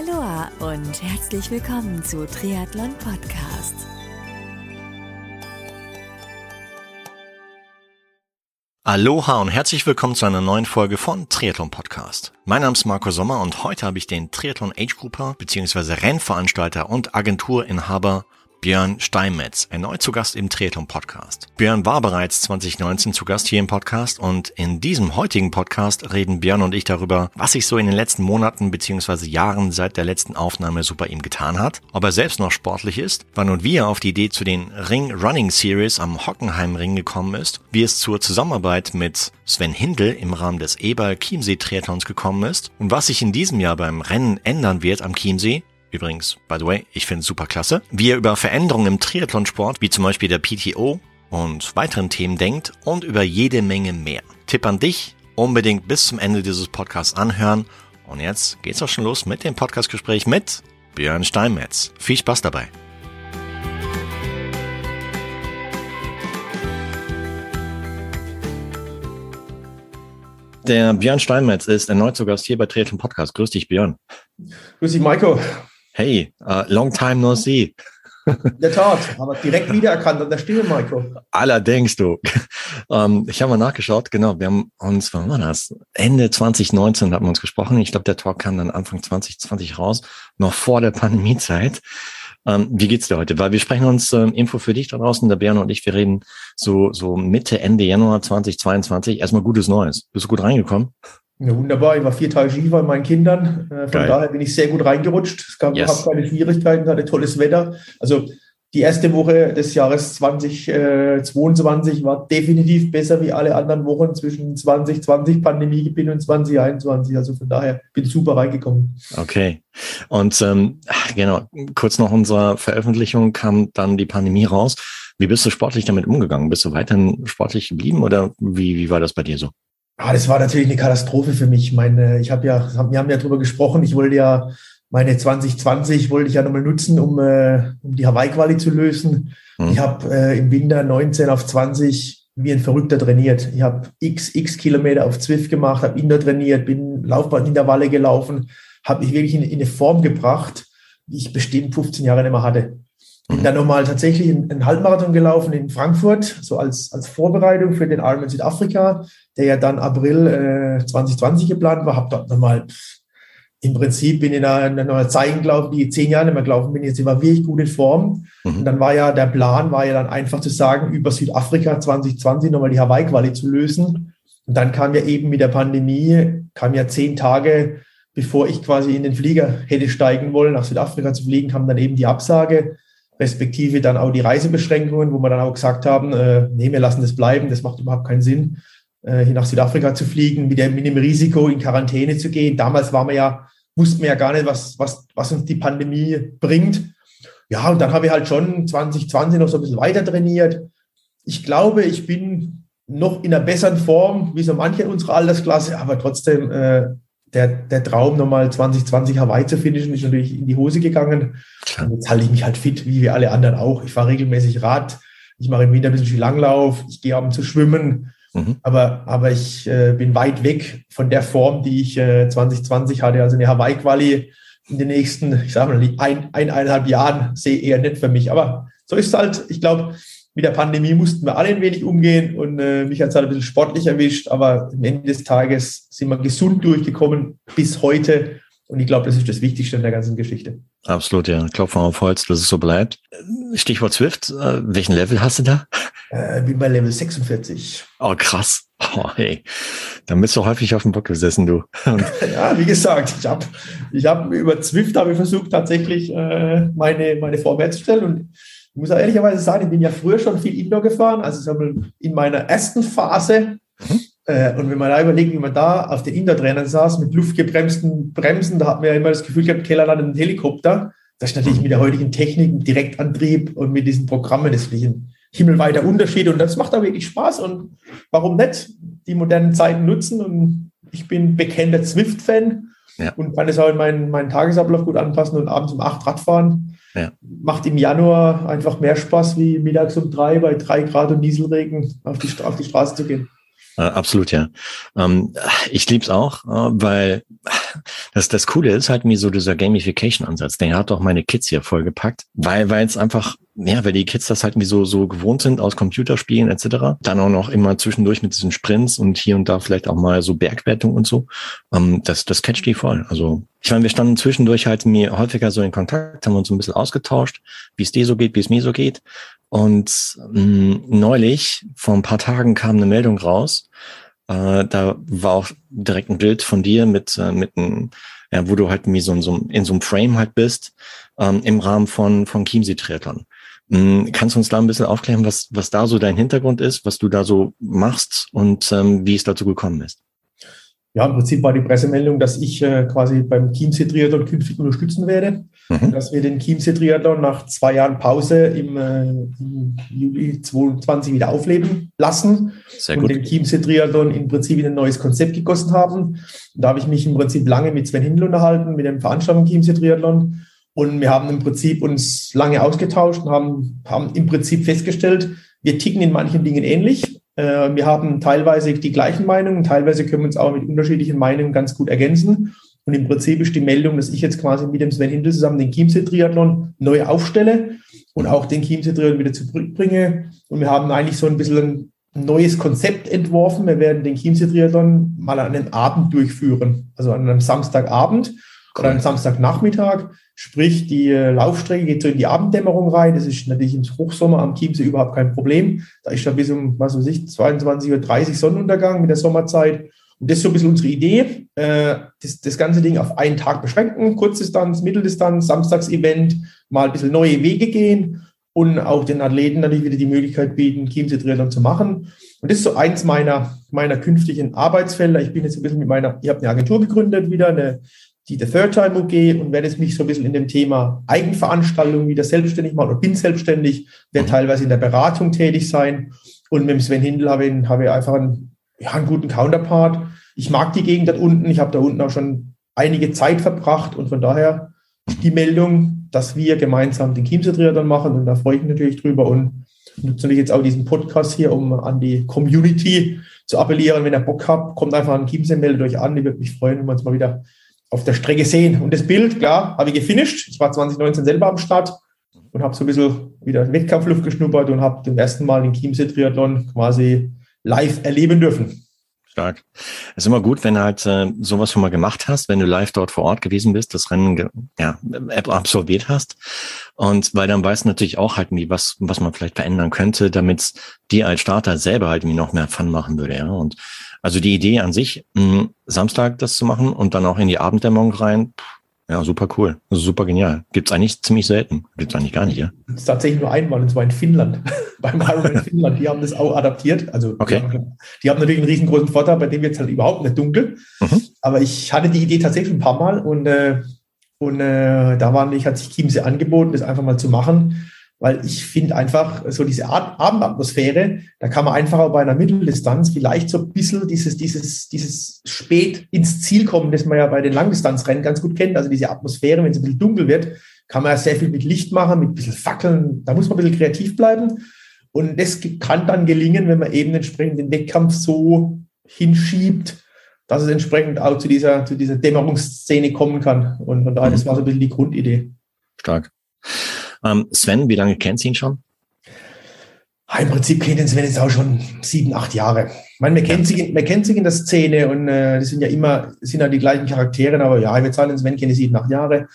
Aloha und herzlich willkommen zu Triathlon Podcast. Aloha und herzlich willkommen zu einer neuen Folge von Triathlon Podcast. Mein Name ist Marco Sommer und heute habe ich den Triathlon Age Grouper bzw. Rennveranstalter und Agenturinhaber Björn Steinmetz, erneut zu Gast im Triathlon Podcast. Björn war bereits 2019 zu Gast hier im Podcast und in diesem heutigen Podcast reden Björn und ich darüber, was sich so in den letzten Monaten bzw. Jahren seit der letzten Aufnahme so bei ihm getan hat, ob er selbst noch sportlich ist, wann und wie er auf die Idee zu den Ring Running Series am Hockenheim Ring gekommen ist, wie es zur Zusammenarbeit mit Sven Hindel im Rahmen des Eberl Chiemsee Triathlons gekommen ist und was sich in diesem Jahr beim Rennen ändern wird am Chiemsee Übrigens, by the way, ich finde es super klasse. Wie er über Veränderungen im Triathlonsport, wie zum Beispiel der PTO und weiteren Themen denkt und über jede Menge mehr. Tipp an dich, unbedingt bis zum Ende dieses Podcasts anhören. Und jetzt geht's auch schon los mit dem Podcastgespräch mit Björn Steinmetz. Viel Spaß dabei. Der Björn Steinmetz ist erneut zu Gast hier bei Triathlon Podcast. Grüß dich, Björn. Grüß dich, Maiko. Hey, uh, long time no see. In der Tat, aber direkt wiedererkannt an der Stimme, Maiko. Allerdings, du. Um, ich habe mal nachgeschaut, genau, wir haben uns, wann war das? Ende 2019 hatten wir uns gesprochen. Ich glaube, der Talk kam dann Anfang 2020 raus, noch vor der Pandemiezeit. Um, wie geht's dir heute? Weil wir sprechen uns ähm, Info für dich da draußen, der Björn und ich, wir reden so, so Mitte, Ende Januar 2022. Erstmal gutes Neues. Bist du gut reingekommen? Ja, wunderbar. Ich war vier Tage Ski bei meinen Kindern. Äh, von Geil. daher bin ich sehr gut reingerutscht. Es gab yes. keine Schwierigkeiten, hatte tolles Wetter. Also die erste Woche des Jahres 2022 war definitiv besser wie alle anderen Wochen zwischen 2020 Pandemie und 2021. Also von daher bin ich super reingekommen. Okay. Und ähm, genau, kurz nach unserer Veröffentlichung kam dann die Pandemie raus. Wie bist du sportlich damit umgegangen? Bist du weiterhin sportlich geblieben oder wie, wie war das bei dir so? Ah, das war natürlich eine Katastrophe für mich. Meine, ich habe ja, wir haben ja darüber gesprochen. Ich wollte ja meine 2020 wollte ich ja nochmal nutzen, um, äh, um die Hawaii-Quali zu lösen. Mhm. Ich habe äh, im Winter 19 auf 20 wie ein Verrückter trainiert. Ich habe x, x Kilometer auf Zwift gemacht, habe Indoor trainiert, bin Laufbahnintervalle gelaufen, habe mich wirklich in, in, eine Form gebracht, die ich bestimmt 15 Jahre nicht mehr hatte. Bin dann nochmal tatsächlich einen Halbmarathon gelaufen in Frankfurt, so als, als Vorbereitung für den Ironman Südafrika, der ja dann April äh, 2020 geplant war. Habe dort nochmal, im Prinzip bin in einer Zeit gelaufen, die zehn Jahre nicht mehr gelaufen bin. Jetzt war wirklich gut in Form. Mhm. Und dann war ja, der Plan war ja dann einfach zu sagen, über Südafrika 2020 nochmal die Hawaii-Quali zu lösen. Und dann kam ja eben mit der Pandemie, kam ja zehn Tage, bevor ich quasi in den Flieger hätte steigen wollen, nach Südafrika zu fliegen, kam dann eben die Absage respektive dann auch die Reisebeschränkungen, wo wir dann auch gesagt haben, äh, nee, wir lassen das bleiben, das macht überhaupt keinen Sinn, äh, hier nach Südafrika zu fliegen, mit dem, mit dem Risiko in Quarantäne zu gehen. Damals waren wir ja, wussten wir ja gar nicht, was, was, was uns die Pandemie bringt. Ja, und dann habe ich halt schon 2020 noch so ein bisschen weiter trainiert. Ich glaube, ich bin noch in einer besseren Form, wie so manche in unserer Altersklasse, aber trotzdem äh, der, der Traum, nochmal 2020 Hawaii zu finishen, ist natürlich in die Hose gegangen. Und jetzt halte ich mich halt fit, wie wir alle anderen auch. Ich fahre regelmäßig Rad, ich mache im Winter ein bisschen Langlauf, ich gehe abends zu schwimmen. Mhm. Aber, aber ich äh, bin weit weg von der Form, die ich äh, 2020 hatte. Also eine Hawaii-Quali in den nächsten, ich sage mal, ein, eineinhalb Jahren sehe eher nicht für mich. Aber so ist es halt. Ich glaube, mit der Pandemie mussten wir alle ein wenig umgehen und äh, mich hat es halt ein bisschen sportlich erwischt, aber am Ende des Tages sind wir gesund durchgekommen bis heute und ich glaube, das ist das Wichtigste in der ganzen Geschichte. Absolut, ja. Klopfen auf Holz, dass es so bleibt. Stichwort Swift, äh, welchen Level hast du da? Äh, bin bei Level 46. Oh, krass. Oh, hey. Dann bist du häufig auf dem Bock gesessen, du. ja, wie gesagt, ich habe ich hab, über Zwift habe ich versucht, tatsächlich äh, meine, meine Form herzustellen und ich muss auch ehrlicherweise sagen, ich bin ja früher schon viel Indoor gefahren, also in meiner ersten Phase. Mhm. Äh, und wenn man da überlegt, wie man da auf den Indoor-Trainern saß, mit luftgebremsten Bremsen, da hat man ja immer das Gefühl gehabt, Keller landet ein Helikopter. Das ist natürlich mit der heutigen Technik, mit Direktantrieb und mit diesen Programmen, das ist ein himmelweiter Unterschied. Und das macht auch wirklich Spaß. Und warum nicht die modernen Zeiten nutzen? Und ich bin bekennender Zwift-Fan ja. und kann es auch in meinen, meinen Tagesablauf gut anpassen und abends um acht Rad fahren. Ja. Macht im Januar einfach mehr Spaß, wie mittags um drei bei drei Grad und Nieselregen auf die, auf die Straße zu gehen. Äh, absolut, ja. Ähm, ich lieb's auch, äh, weil das, das Coole ist halt mir so dieser Gamification-Ansatz. Den hat auch meine Kids hier vollgepackt, weil weil es einfach ja, weil die Kids das halt wie so so gewohnt sind aus Computerspielen etc. Dann auch noch immer zwischendurch mit diesen Sprints und hier und da vielleicht auch mal so Bergwertung und so. Ähm, das das catcht die voll. Also ich meine, wir standen zwischendurch halt mir häufiger so in Kontakt, haben uns so ein bisschen ausgetauscht, wie es dir so geht, wie es mir so geht. Und mh, mm, neulich, vor ein paar Tagen, kam eine Meldung raus. Äh, da war auch direkt ein Bild von dir mit, äh, mit einem, ja, wo du halt wie so, so in so einem Frame halt bist, ähm, im Rahmen von, von Chiemsee Triathlon. Mhm, kannst du uns da ein bisschen aufklären, was, was da so dein Hintergrund ist, was du da so machst und ähm, wie es dazu gekommen ist? Ja, im Prinzip war die Pressemeldung, dass ich äh, quasi beim Chiemsee Triathlon künftig unterstützen werde mhm. dass wir den Chiemsee Triathlon nach zwei Jahren Pause im, äh, im Juli 2022 wieder aufleben lassen Sehr und gut. den Chiemsee Triathlon im Prinzip in ein neues Konzept gegossen haben. Und da habe ich mich im Prinzip lange mit Sven Hindel unterhalten, mit dem Veranstaltung Chiemsee Triathlon. Und wir haben im Prinzip uns lange ausgetauscht und haben, haben im Prinzip festgestellt, wir ticken in manchen Dingen ähnlich. Äh, wir haben teilweise die gleichen Meinungen, teilweise können wir uns auch mit unterschiedlichen Meinungen ganz gut ergänzen. Und im Prinzip ist die Meldung, dass ich jetzt quasi mit dem Sven Hindel zusammen den Chiemsee-Triathlon neu aufstelle und auch den Chiemsee-Triathlon wieder zurückbringe. Und wir haben eigentlich so ein bisschen ein neues Konzept entworfen. Wir werden den Chiemsee-Triathlon mal an einem Abend durchführen, also an einem Samstagabend oder einem Samstagnachmittag. Sprich, die äh, Laufstrecke geht so in die Abenddämmerung rein. Das ist natürlich im Hochsommer am Chiemsee überhaupt kein Problem. Da ist da bis um, was weiß ich, 22.30 Uhr Sonnenuntergang mit der Sommerzeit. Und das ist so ein bisschen unsere Idee, äh, das, das ganze Ding auf einen Tag beschränken, Kurzdistanz, Mitteldistanz, Samstagsevent, mal ein bisschen neue Wege gehen und auch den Athleten natürlich wieder die Möglichkeit bieten, Chiemsee Triathlon zu machen. Und das ist so eins meiner, meiner künftigen Arbeitsfelder. Ich bin jetzt ein bisschen mit meiner, ich habe eine Agentur gegründet, wieder eine, die The Third Time UG und werde jetzt mich so ein bisschen in dem Thema Eigenveranstaltung wieder selbstständig machen oder bin selbstständig, werde teilweise in der Beratung tätig sein. Und mit dem Sven Hindel habe ich, habe ich einfach einen, ja, einen guten Counterpart, ich mag die Gegend dort unten. Ich habe da unten auch schon einige Zeit verbracht und von daher die Meldung, dass wir gemeinsam den Chiemsee Triathlon machen und da freue ich mich natürlich drüber und nutze natürlich jetzt auch diesen Podcast hier, um an die Community zu appellieren. Wenn ihr Bock habt, kommt einfach an Chiemsee, meldet euch an. Ich würde mich freuen, wenn wir uns mal wieder auf der Strecke sehen. Und das Bild, klar, habe ich gefinisht. Ich war 2019 selber am Start und habe so ein bisschen wieder Wettkampfluft geschnuppert und habe zum ersten Mal den Chiemsee Triathlon quasi live erleben dürfen. Stark. Es ist immer gut, wenn du halt äh, sowas schon mal gemacht hast, wenn du live dort vor Ort gewesen bist, das Rennen ja, absolviert hast. Und weil dann weißt du natürlich auch halt, wie was, was man vielleicht verändern könnte, damit dir als Starter selber halt irgendwie noch mehr Fun machen würde. Ja. Und also die Idee an sich, mh, Samstag das zu machen und dann auch in die Abenddämmerung rein, pff, ja, super cool. Super genial. Gibt's eigentlich ziemlich selten. Gibt's eigentlich gar nicht, ja? Das ist tatsächlich nur einmal, und zwar in Finnland. Beim Ironman in Finnland. Die haben das auch adaptiert. Also, okay. die, haben, die haben natürlich einen riesengroßen Vorteil, bei dem jetzt halt überhaupt nicht dunkel. Mhm. Aber ich hatte die Idee tatsächlich ein paar Mal und, äh, und äh, da war nicht, hat sich Chiemsee angeboten, das einfach mal zu machen weil ich finde einfach so diese Abendatmosphäre, da kann man einfach auch bei einer Mitteldistanz vielleicht so ein bisschen dieses, dieses, dieses spät ins Ziel kommen, das man ja bei den Langdistanzrennen ganz gut kennt. Also diese Atmosphäre, wenn es ein bisschen dunkel wird, kann man ja sehr viel mit Licht machen, mit ein bisschen Fackeln. Da muss man ein bisschen kreativ bleiben. Und das kann dann gelingen, wenn man eben entsprechend den Wettkampf so hinschiebt, dass es entsprechend auch zu dieser, zu dieser Dämmerungsszene kommen kann. Und von daher, das war so ein bisschen die Grundidee. Stark. Ähm, Sven, wie lange kennst du ihn schon? Im Prinzip kennt Sven jetzt auch schon sieben, acht Jahre. Ich meine, man kennt, ja. sich, man kennt sich in der Szene und äh, das sind ja immer, sind ja die gleichen Charaktere, aber ja, ich würde sagen, Sven kenne ich sieben, acht Jahre.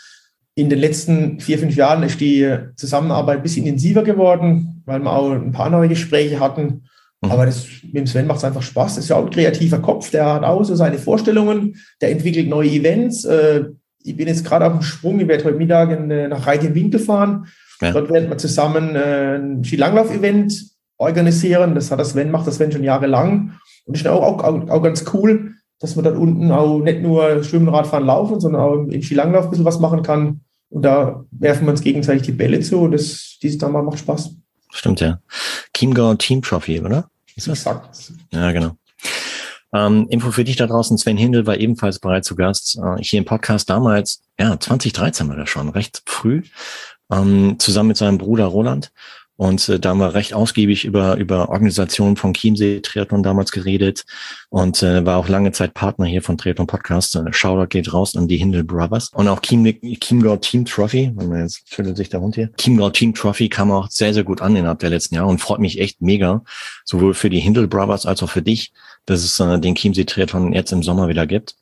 In den letzten vier, fünf Jahren ist die Zusammenarbeit ein bisschen intensiver geworden, weil wir auch ein paar neue Gespräche hatten. Mhm. Aber das, mit dem Sven macht es einfach Spaß. Das ist ja auch ein kreativer Kopf, der hat auch so seine Vorstellungen, der entwickelt neue Events. Äh, ich bin jetzt gerade auf dem Sprung, ich werde heute Mittag in, äh, nach Reit-in-Winkel fahren. Ja. Dort werden wir zusammen äh, ein Skilanglauf-Event organisieren. Das hat das Sven, macht das Sven schon jahrelang. Und ist auch, auch, auch ganz cool, dass man dort unten auch nicht nur Schwimmen, Radfahren, Laufen, sondern auch im Skilanglauf ein bisschen was machen kann. Und da werfen wir uns gegenseitig die Bälle zu. Das, dieses Mal macht Spaß. Stimmt, ja. Chiemgau Team Trophy, oder? Ist das? Exakt. Ja, genau. Ähm, Info für dich da draußen, Sven Hindel war ebenfalls bereits zu Gast äh, hier im Podcast damals, ja, 2013 war das schon, recht früh, ähm, zusammen mit seinem Bruder Roland. Und äh, da haben wir recht ausgiebig über, über Organisationen von Chiemsee Triathlon damals geredet und äh, war auch lange Zeit Partner hier von Triathlon Podcast. Äh, Shoutout geht raus an die Hindel Brothers und auch Chiem, Chiemgau Team Trophy. Jetzt schüttelt sich der Hund hier. Chiemgau Team Trophy kam auch sehr, sehr gut an innerhalb der letzten Jahre und freut mich echt mega, sowohl für die Hindel Brothers als auch für dich, dass es äh, den Chiemsee Triathlon jetzt im Sommer wieder gibt.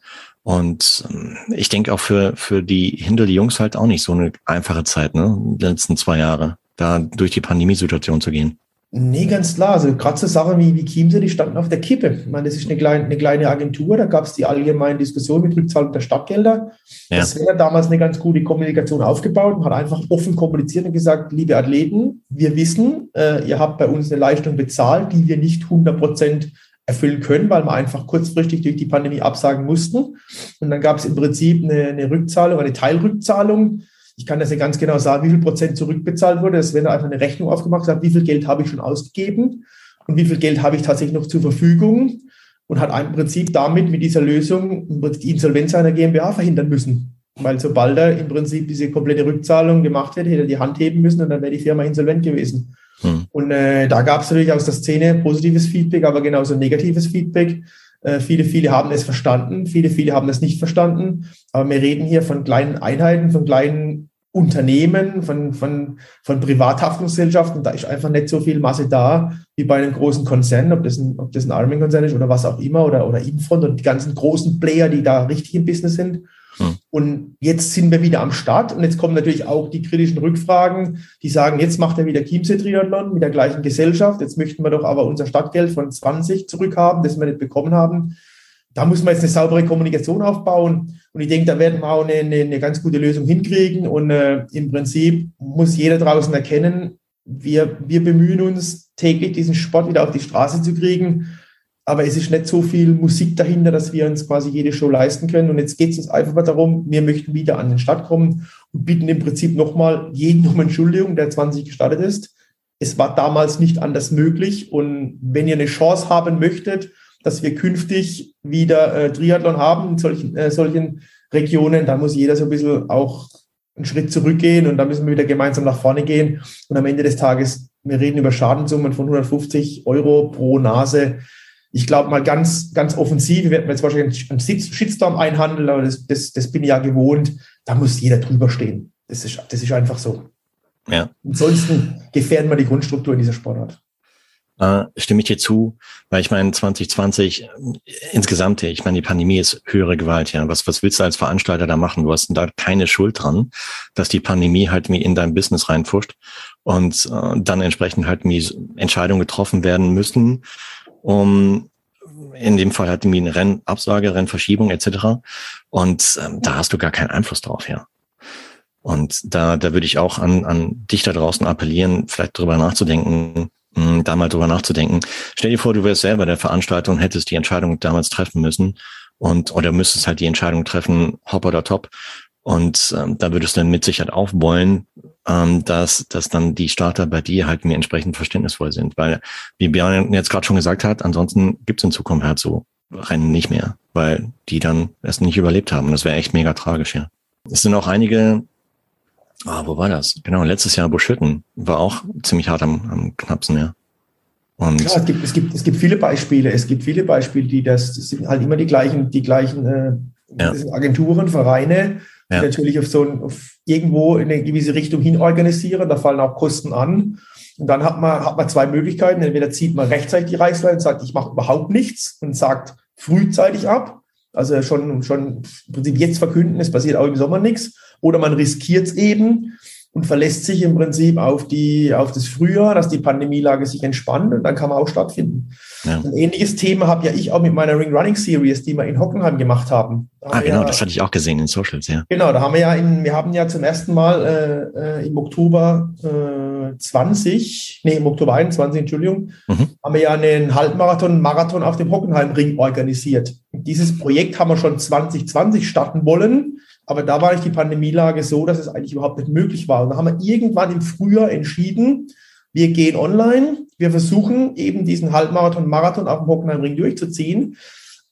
Und ähm, ich denke auch für, für die Hindel die Jungs halt auch nicht so eine einfache Zeit, ne? Die letzten zwei Jahre da durch die Pandemiesituation zu gehen? Nee, ganz klar. Also gerade so Sachen wie, wie Chiemsee, die standen auf der Kippe. Ich meine, das ist eine kleine, eine kleine Agentur, da gab es die allgemeine Diskussion mit Rückzahlung der Stadtgelder. Ja. Das wäre damals eine ganz gute Kommunikation aufgebaut und hat einfach offen kommuniziert und gesagt, liebe Athleten, wir wissen, äh, ihr habt bei uns eine Leistung bezahlt, die wir nicht 100 Prozent erfüllen können, weil wir einfach kurzfristig durch die Pandemie absagen mussten. Und dann gab es im Prinzip eine, eine Rückzahlung, eine Teilrückzahlung ich kann das ja ganz genau sagen, wie viel Prozent zurückbezahlt wurde. Es wird einfach eine Rechnung aufgemacht, gesagt, wie viel Geld habe ich schon ausgegeben und wie viel Geld habe ich tatsächlich noch zur Verfügung und hat im Prinzip damit mit dieser Lösung die Insolvenz einer GmbH verhindern müssen. Weil sobald er im Prinzip diese komplette Rückzahlung gemacht hätte, hätte er die Hand heben müssen und dann wäre die Firma insolvent gewesen. Hm. Und äh, da gab es natürlich aus der Szene positives Feedback, aber genauso negatives Feedback. Äh, viele, viele haben es verstanden, viele, viele haben es nicht verstanden. Aber wir reden hier von kleinen Einheiten, von kleinen Unternehmen, von, von, von Privathaftungsgesellschaften. Da ist einfach nicht so viel Masse da wie bei einem großen Konzern, ob das ein, ob das ein Arming-Konzern ist oder was auch immer oder, oder Infront und die ganzen großen Player, die da richtig im Business sind. Hm. Und jetzt sind wir wieder am Start. Und jetzt kommen natürlich auch die kritischen Rückfragen, die sagen, jetzt macht er wieder Chiemsee Triathlon mit der gleichen Gesellschaft, jetzt möchten wir doch aber unser Stadtgeld von 20 zurückhaben, das wir nicht bekommen haben. Da muss man jetzt eine saubere Kommunikation aufbauen. Und ich denke, da werden wir auch eine, eine, eine ganz gute Lösung hinkriegen. Und äh, im Prinzip muss jeder draußen erkennen, wir, wir bemühen uns täglich diesen Sport wieder auf die Straße zu kriegen aber es ist nicht so viel Musik dahinter, dass wir uns quasi jede Show leisten können. Und jetzt geht es uns einfach mal darum, wir möchten wieder an den Start kommen und bitten im Prinzip nochmal jeden um Entschuldigung, der 20 gestartet ist. Es war damals nicht anders möglich. Und wenn ihr eine Chance haben möchtet, dass wir künftig wieder äh, Triathlon haben in solchen, äh, solchen Regionen, dann muss jeder so ein bisschen auch einen Schritt zurückgehen und dann müssen wir wieder gemeinsam nach vorne gehen. Und am Ende des Tages, wir reden über Schadensummen von 150 Euro pro Nase ich glaube mal ganz, ganz offensiv, wir werden jetzt wahrscheinlich einen Shitstorm einhandeln, aber das, das, das bin ich ja gewohnt. Da muss jeder drüber stehen. Das ist, das ist einfach so. Ja. Ansonsten gefährden wir die Grundstruktur in dieser Sportart. Äh, stimme ich dir zu, weil ich meine, 2020 insgesamt, ich meine, die Pandemie ist höhere Gewalt, ja. Was, was willst du als Veranstalter da machen? Du hast da keine Schuld dran, dass die Pandemie halt mir in dein Business reinfuscht und äh, dann entsprechend halt mir Entscheidungen getroffen werden müssen, um in dem Fall hat irgendwie eine Rennabsage, Rennverschiebung etc. Und ähm, da hast du gar keinen Einfluss drauf, ja. Und da, da würde ich auch an, an dich da draußen appellieren, vielleicht drüber nachzudenken, mh, hm, da mal drüber nachzudenken. Stell dir vor, du wärst selber der Veranstalter und hättest die Entscheidung damals treffen müssen und oder müsstest halt die Entscheidung treffen, hopp oder top. Und ähm, da würdest du dann mit Sicherheit aufwollen, ähm, dass, dass dann die Starter bei dir halt mir entsprechend verständnisvoll sind. Weil, wie Björn jetzt gerade schon gesagt hat, ansonsten gibt's in Zukunft halt so Rennen nicht mehr, weil die dann erst nicht überlebt haben. Und das wäre echt mega tragisch, ja. Es sind auch einige, ah, wo war das? Genau, letztes Jahr Buschhütten war auch ziemlich hart am, am knappsten, ja. Und ja, es gibt, es gibt, es gibt viele Beispiele. Es gibt viele Beispiele, die das, das sind halt immer die gleichen, die gleichen äh, ja. Agenturen, Vereine, ja. natürlich auf so ein, auf irgendwo in eine gewisse Richtung hin organisieren. Da fallen auch Kosten an. Und dann hat man, hat man zwei Möglichkeiten. Entweder zieht man rechtzeitig die Reißleine und sagt, ich mache überhaupt nichts und sagt frühzeitig ab. Also schon, schon im Prinzip jetzt verkünden, es passiert auch im Sommer nichts. Oder man riskiert es eben und verlässt sich im Prinzip auf, die, auf das Frühjahr, dass die Pandemielage sich entspannt und dann kann man auch stattfinden. Ja. Ein ähnliches Thema habe ja ich auch mit meiner Ring Running Series, die wir in Hockenheim gemacht haben. Da ah, haben genau, ja, das hatte ich auch gesehen in Socials, ja. Genau, da haben wir ja in, wir haben ja zum ersten Mal äh, äh im Oktober äh, 20, nee, im Oktober 21, Entschuldigung, mhm. haben wir ja einen Halbmarathon, Marathon auf dem Hockenheimring organisiert. dieses Projekt haben wir schon 2020 starten wollen aber da war nicht die Pandemielage so, dass es eigentlich überhaupt nicht möglich war. Und da haben wir irgendwann im Frühjahr entschieden, wir gehen online, wir versuchen eben diesen Halbmarathon, Marathon auf dem Hockenheimring durchzuziehen.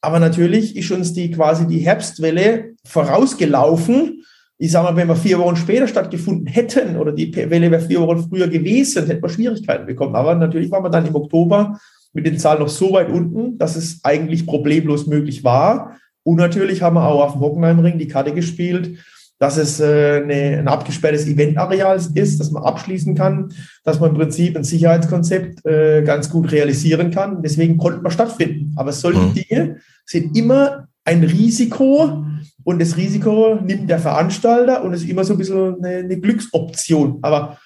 Aber natürlich ist uns die quasi die Herbstwelle vorausgelaufen. ich sage mal, wenn wir vier Wochen später stattgefunden hätten oder die Welle wäre vier Wochen früher gewesen, hätten wir Schwierigkeiten bekommen. Aber natürlich waren wir dann im Oktober mit den Zahlen noch so weit unten, dass es eigentlich problemlos möglich war. Und natürlich haben wir auch auf dem Hockenheimring die Karte gespielt, dass es äh, eine, ein abgesperrtes Eventareal ist, dass man abschließen kann, dass man im Prinzip ein Sicherheitskonzept äh, ganz gut realisieren kann. Deswegen konnten wir stattfinden. Aber solche mhm. Dinge sind immer ein Risiko und das Risiko nimmt der Veranstalter und ist immer so ein bisschen eine, eine Glücksoption. Aber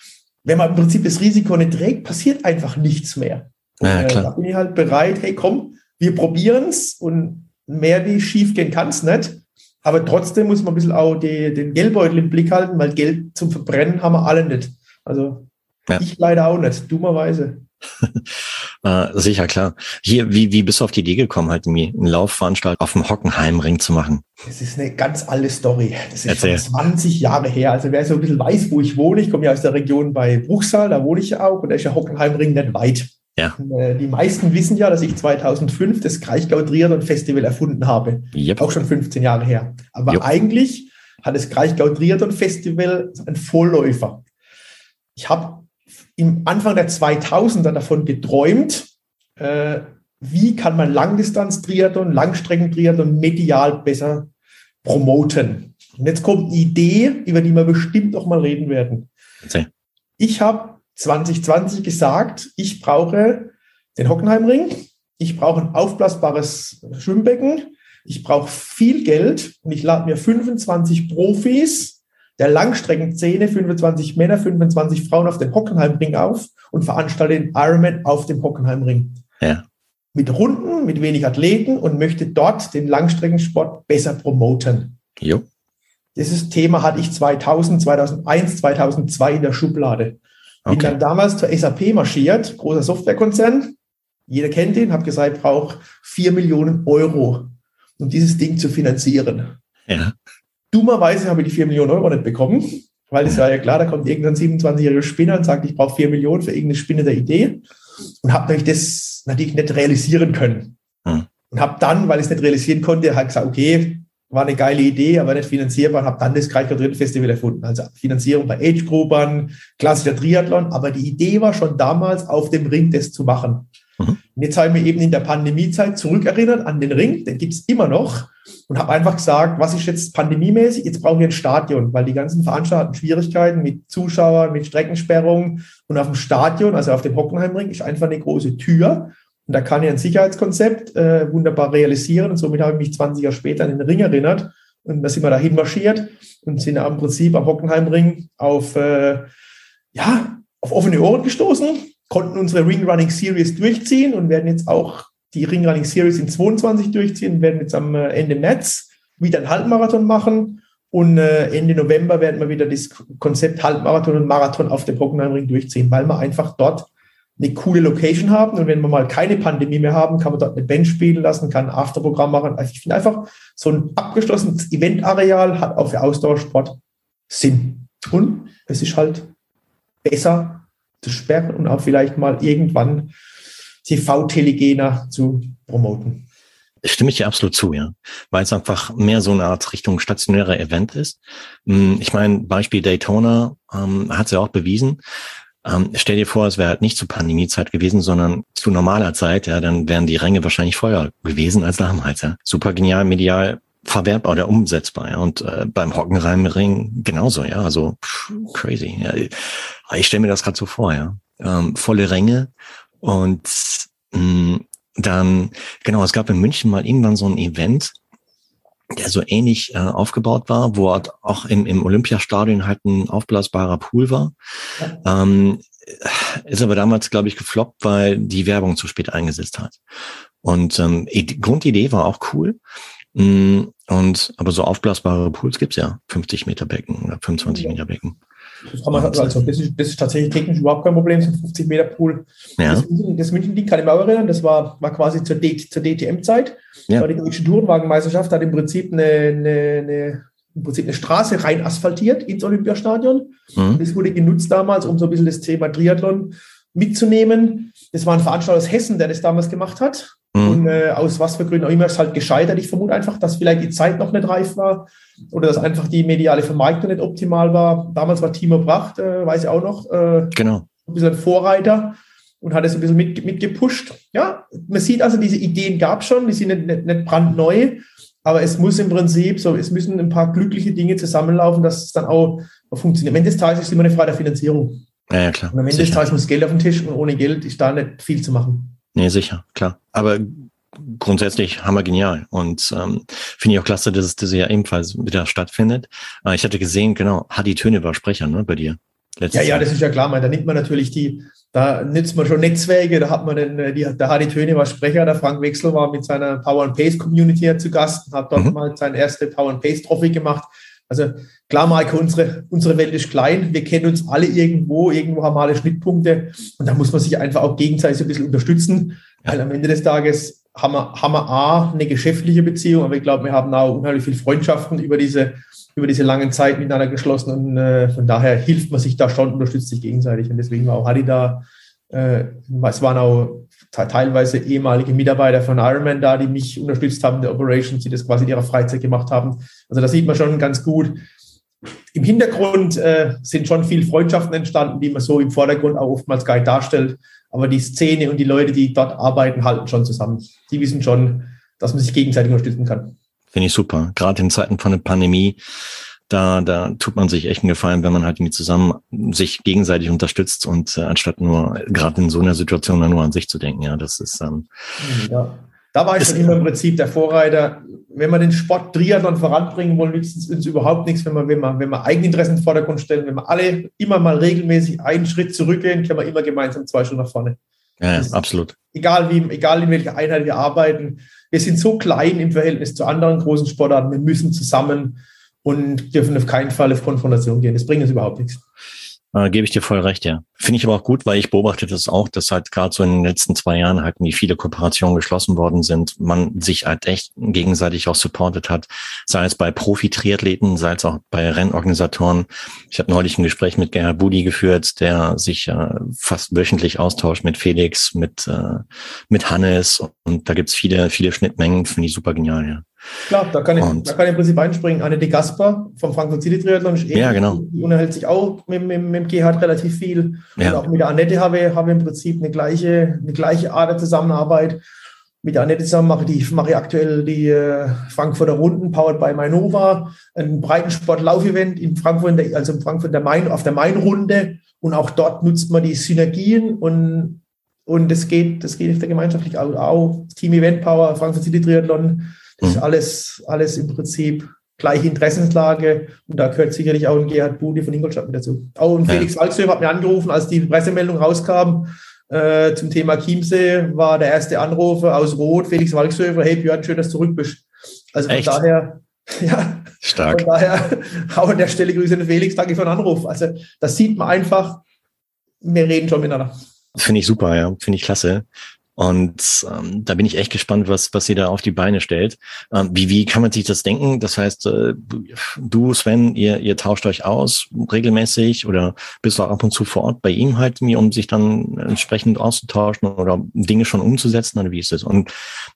wenn man im Prinzip das Risiko nicht trägt, passiert einfach nichts mehr. Ja, äh, da bin ich halt bereit, hey komm, wir probieren es und mehr wie schief gehen kann es nicht. Aber trotzdem muss man ein bisschen auch die, den Geldbeutel im Blick halten, weil Geld zum Verbrennen haben wir alle nicht. Also ja. ich leider auch nicht, dummerweise. äh, sicher, klar. Hier, wie, wie bist du auf die Idee gekommen, halt eine Laufveranstaltung auf dem Hockenheimring zu machen? Das ist eine ganz alte Story. Das ist Erzähl. schon 20 Jahre her. Also wer so ein bisschen weiß, wo ich wohne, ich komme ja aus der Region bei Bruchsal, da wohne ich ja auch und da ist ja Hockenheimring nicht weit. Ja. Äh, die meisten wissen ja, dass ich 2005 das Kraichgau Triathlon Festival erfunden habe. Yep. Auch schon 15 Jahre her. Aber yep. eigentlich hat das Kraichgau Triathlon Festival einen Vorläufer. Ich habe im Anfang der 2000er davon geträumt, äh, wie kann man Langdistanz-Triathlon, Langstrecken-Triathlon medial besser promoten. Und jetzt kommt eine Idee, über die wir bestimmt noch mal reden werden. Okay. Ich habe 2020 gesagt, ich brauche den Hockenheimring, ich brauche ein aufblasbares Schwimmbecken, ich brauche viel Geld und ich lade mir 25 Profis der Langstreckenszene, 25 Männer, 25 Frauen auf den Hockenheimring auf und veranstalte den Ironman auf dem Hockenheimring. Ja. Mit Runden, mit wenig Athleten und möchte dort den Langstreckensport besser promoten. Jo. Dieses Thema hatte ich 2000, 2001, 2002 in der Schublade. Bin okay. dann damals zur SAP marschiert, großer Softwarekonzern. Jeder kennt ihn, habe gesagt, brauche vier Millionen Euro, um dieses Ding zu finanzieren. Ja. Dummerweise habe ich die vier Millionen Euro nicht bekommen, weil es war ja klar, da kommt irgendein 27-jähriger Spinner und sagt, ich brauche vier Millionen für irgendeine spinnende Idee und habe natürlich das natürlich nicht realisieren können. Hm. Und habe dann, weil ich es nicht realisieren konnte, halt gesagt, okay, war eine geile Idee, aber nicht finanzierbar und habe dann das Dritten Festival erfunden. Also Finanzierung bei age Groupern, klassischer Triathlon, aber die Idee war schon damals auf dem Ring das zu machen. Mhm. Und jetzt habe ich mich eben in der Pandemiezeit zurückerinnert an den Ring, den gibt es immer noch und habe einfach gesagt, was ist jetzt pandemiemäßig? Jetzt brauchen wir ein Stadion, weil die ganzen Veranstalter hatten Schwierigkeiten mit Zuschauern, mit Streckensperrungen und auf dem Stadion, also auf dem Hockenheimring, ist einfach eine große Tür und da kann ich ein Sicherheitskonzept äh, wunderbar realisieren. Und somit habe ich mich 20 Jahre später an den Ring erinnert. Und da sind wir dahin marschiert und sind im Prinzip am Hockenheimring auf, äh, ja, auf offene Ohren gestoßen, konnten unsere Ring Running Series durchziehen und werden jetzt auch die Ring Running Series in 22 durchziehen, werden jetzt am äh, Ende März wieder einen Halbmarathon machen. Und äh, Ende November werden wir wieder das Konzept Halbmarathon und Marathon auf dem Hockenheimring durchziehen, weil wir einfach dort eine coole Location haben und wenn wir mal keine Pandemie mehr haben, kann man dort eine Band spielen lassen, kann ein Afterprogramm machen. Also ich finde einfach, so ein abgeschlossenes Eventareal hat auch für Ausdauersport Sinn. Und es ist halt besser zu sperren und auch vielleicht mal irgendwann TV-Telegener zu promoten. Stimme ich dir absolut zu, ja. Weil es einfach mehr so eine Art Richtung stationärer Event ist. Hm, ich meine, Beispiel Daytona ähm, hat es ja auch bewiesen. Ähm, stell dir vor, es wäre halt nicht zu Pandemiezeit gewesen, sondern zu normaler Zeit, ja, dann wären die Ränge wahrscheinlich voller gewesen als damals, ja. Super genial, medial verwertbar oder umsetzbar, ja. Und äh, beim Hockenreimring genauso, ja. Also pff, crazy. Ja. Ich stelle mir das gerade so vor, ja. Ähm, volle Ränge und mh, mm, dann, genau, es gab in München mal irgendwann so ein Event, der so ähnlich äh, aufgebaut war, wo auch im, im Olympiastadion halt ein aufblasbarer Pool war. Ja. Ähm, ist aber damals, glaube ich, gefloppt, weil die Werbung zu spät eingesetzt hat. Und ähm, die Grundidee war auch cool. Mm, und aber so aufblasbare Pools gibt's ja. 50 Meter Becken oder 25 ja. Meter Becken. Das, kann man, also, das, ist, das ist tatsächlich technisch überhaupt kein Problem, so ein 50 Meter Pool. Ja. Das, das München-Ding kann ich mir auch erinnern, das war, war quasi zur, zur DTM-Zeit. Ja. Die Deutsche Tourenwagenmeisterschaft hat im Prinzip eine, eine, eine, im Prinzip eine Straße rein asphaltiert ins Olympiastadion. Mhm. Das wurde genutzt damals, um so ein bisschen das Thema Triathlon mitzunehmen. Das war ein Veranstalter aus Hessen, der das damals gemacht hat. Mhm. Und äh, aus was für Gründen auch immer ist halt gescheitert. Ich vermute einfach, dass vielleicht die Zeit noch nicht reif war oder dass einfach die mediale Vermarktung nicht optimal war. Damals war Timo Bracht, äh, weiß ich auch noch, äh, genau. ein bisschen Vorreiter und hat es ein bisschen mit, mit gepusht. Ja, man sieht also, diese Ideen gab es schon, die sind nicht, nicht, nicht brandneu, aber es muss im Prinzip so, es müssen ein paar glückliche Dinge zusammenlaufen, dass es dann auch funktioniert. Am Ende des Tages ist es immer eine Frage der Finanzierung. Ja, ja klar. Und am Ende sicher. des Tages muss Geld auf den Tisch und ohne Geld ist da nicht viel zu machen. Nee, sicher, klar. Aber grundsätzlich hammer genial und ähm, finde ich auch klasse, dass es das ja ebenfalls wieder stattfindet. Äh, ich hatte gesehen, genau, Hadi Töne war Sprecher, ne, bei dir. ja, ja, das ist ja klar, man, da nimmt man natürlich die, da nützt man schon Netzwerke, da hat man den, äh, die, der Hadi Töne war Sprecher, der Frank Wechsel war mit seiner Power and Pace Community zu Gast, hat dort mhm. mal seine erste Power and Pace Trophy gemacht. Also klar, Maike, unsere, unsere Welt ist klein. Wir kennen uns alle irgendwo, irgendwo haben wir alle Schnittpunkte. Und da muss man sich einfach auch gegenseitig ein bisschen unterstützen. Ja. Weil am Ende des Tages haben wir, haben wir A, eine geschäftliche Beziehung, aber ich glaube, wir haben auch unheimlich viele Freundschaften über diese, über diese langen Zeit miteinander geschlossen und äh, von daher hilft man sich da schon, unterstützt sich gegenseitig und deswegen war auch Hadi da, äh, es waren auch teilweise ehemalige Mitarbeiter von Ironman da, die mich unterstützt haben der Operations, die das quasi in ihrer Freizeit gemacht haben. Also da sieht man schon ganz gut. Im Hintergrund äh, sind schon viele Freundschaften entstanden, die man so im Vordergrund auch oftmals gar nicht darstellt. Aber die Szene und die Leute, die dort arbeiten, halten schon zusammen. Die wissen schon, dass man sich gegenseitig unterstützen kann. Finde ich super. Gerade in Zeiten von der Pandemie, da, da tut man sich echt einen Gefallen, wenn man halt irgendwie zusammen sich gegenseitig unterstützt und äh, anstatt nur gerade in so einer Situation nur an sich zu denken. Ja, das ist ähm, ja. Da war ich schon immer im Prinzip der Vorreiter. Wenn wir den Sport Triathlon voranbringen wollen, nützt es uns überhaupt nichts, wenn wir, wenn wir, wenn wir Eigeninteressen in den Vordergrund stellen. Wenn wir alle immer mal regelmäßig einen Schritt zurückgehen, können wir immer gemeinsam zwei Schritte nach vorne. Ja, absolut. Egal, wie, egal in welcher Einheit wir arbeiten. Wir sind so klein im Verhältnis zu anderen großen Sportarten. Wir müssen zusammen und dürfen auf keinen Fall auf Konfrontation gehen. Das bringt uns überhaupt nichts. Äh, Gebe ich dir voll recht, ja. Finde ich aber auch gut, weil ich beobachte das auch, dass halt gerade so in den letzten zwei Jahren halt wie viele Kooperationen geschlossen worden sind, man sich halt echt gegenseitig auch supportet hat, sei es bei Profi-Triathleten, sei es auch bei Rennorganisatoren. Ich habe neulich ein Gespräch mit Gerhard Budi geführt, der sich äh, fast wöchentlich austauscht mit Felix, mit, äh, mit Hannes und da gibt's viele, viele Schnittmengen, finde ich super genial, ja. Klar, da kann, ich, da kann ich im Prinzip einspringen. Anne de Gasper vom Frankfurt City Triathlon ist ja, genau. die unterhält sich auch mit, mit, mit dem Gerhard relativ viel. Ja. Und auch mit der Annette habe, habe ich im Prinzip eine gleiche, eine gleiche Art der Zusammenarbeit. Mit der Annette zusammen mache ich, mache ich aktuell die äh, Frankfurter Runden, powered by Mainova, ein Breitensport-Laufevent in Frankfurt, also in Frankfurt der Main, auf der Main-Runde. Und auch dort nutzt man die Synergien und, und das geht, das geht auf der gemeinschaftlich auch Team Event Power, Frankfurt City Triathlon das ist mhm. alles, alles im Prinzip gleiche Interessenslage und da gehört sicherlich auch ein Gerhard Budi von Ingolstadt mit dazu. Auch ein Felix ja. Waldshöfer hat mir angerufen, als die Pressemeldung rauskam äh, zum Thema Chiemsee, war der erste Anrufer aus Rot, Felix Walkshöfer, hey Björn, schön, dass du zurück bist. Also von Echt? daher, ja, Stark. von daher auch an der Stelle Grüße an Felix, danke für den Anruf. Also das sieht man einfach, wir reden schon miteinander. Finde ich super, ja, finde ich klasse. Und ähm, da bin ich echt gespannt, was, was sie da auf die Beine stellt. Ähm, wie, wie kann man sich das denken? Das heißt, äh, du, Sven, ihr, ihr tauscht euch aus regelmäßig oder bist du auch ab und zu vor Ort bei ihm halt, um sich dann entsprechend auszutauschen oder Dinge schon umzusetzen? Oder wie ist es? Und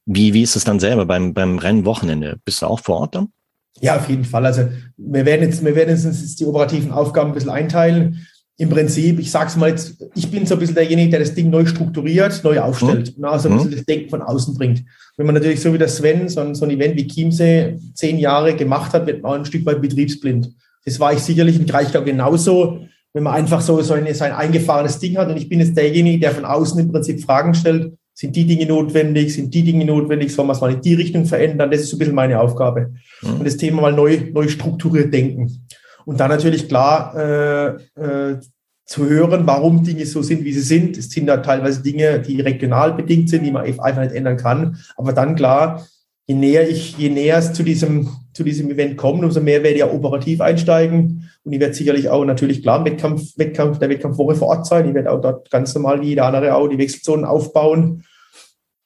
wie, wie ist es dann selber beim, beim Rennwochenende? Bist du auch vor Ort dann? Ja, auf jeden Fall. Also wir werden jetzt, wir werden jetzt die operativen Aufgaben ein bisschen einteilen im Prinzip, ich sag's mal jetzt, ich bin so ein bisschen derjenige, der das Ding neu strukturiert, neu aufstellt mhm. und also ein bisschen mhm. das Denken von außen bringt. Wenn man natürlich so wie der Sven so ein, so ein Event wie Chiemsee zehn Jahre gemacht hat, wird man auch ein Stück weit betriebsblind. Das war ich sicherlich im Kraichgau genauso, wenn man einfach so, so, eine, so ein eingefahrenes Ding hat und ich bin jetzt derjenige, der von außen im Prinzip Fragen stellt, sind die Dinge notwendig, sind die Dinge notwendig, sollen wir es mal in die Richtung verändern, das ist so ein bisschen meine Aufgabe. Mhm. Und das Thema mal neu, neu strukturiert denken. Und dann natürlich klar äh, äh, zu hören, warum Dinge so sind, wie sie sind. Es sind da teilweise Dinge, die regional bedingt sind, die man einfach nicht ändern kann. Aber dann klar, je näher ich, je näher es zu diesem, zu diesem Event kommt, umso mehr werde ich ja operativ einsteigen. Und ich werde sicherlich auch natürlich klar im Wettkampf, Wettkampf, der Wettkampfwoche vor Ort sein. Ich werde auch dort ganz normal wie jeder andere auch die Wechselzonen aufbauen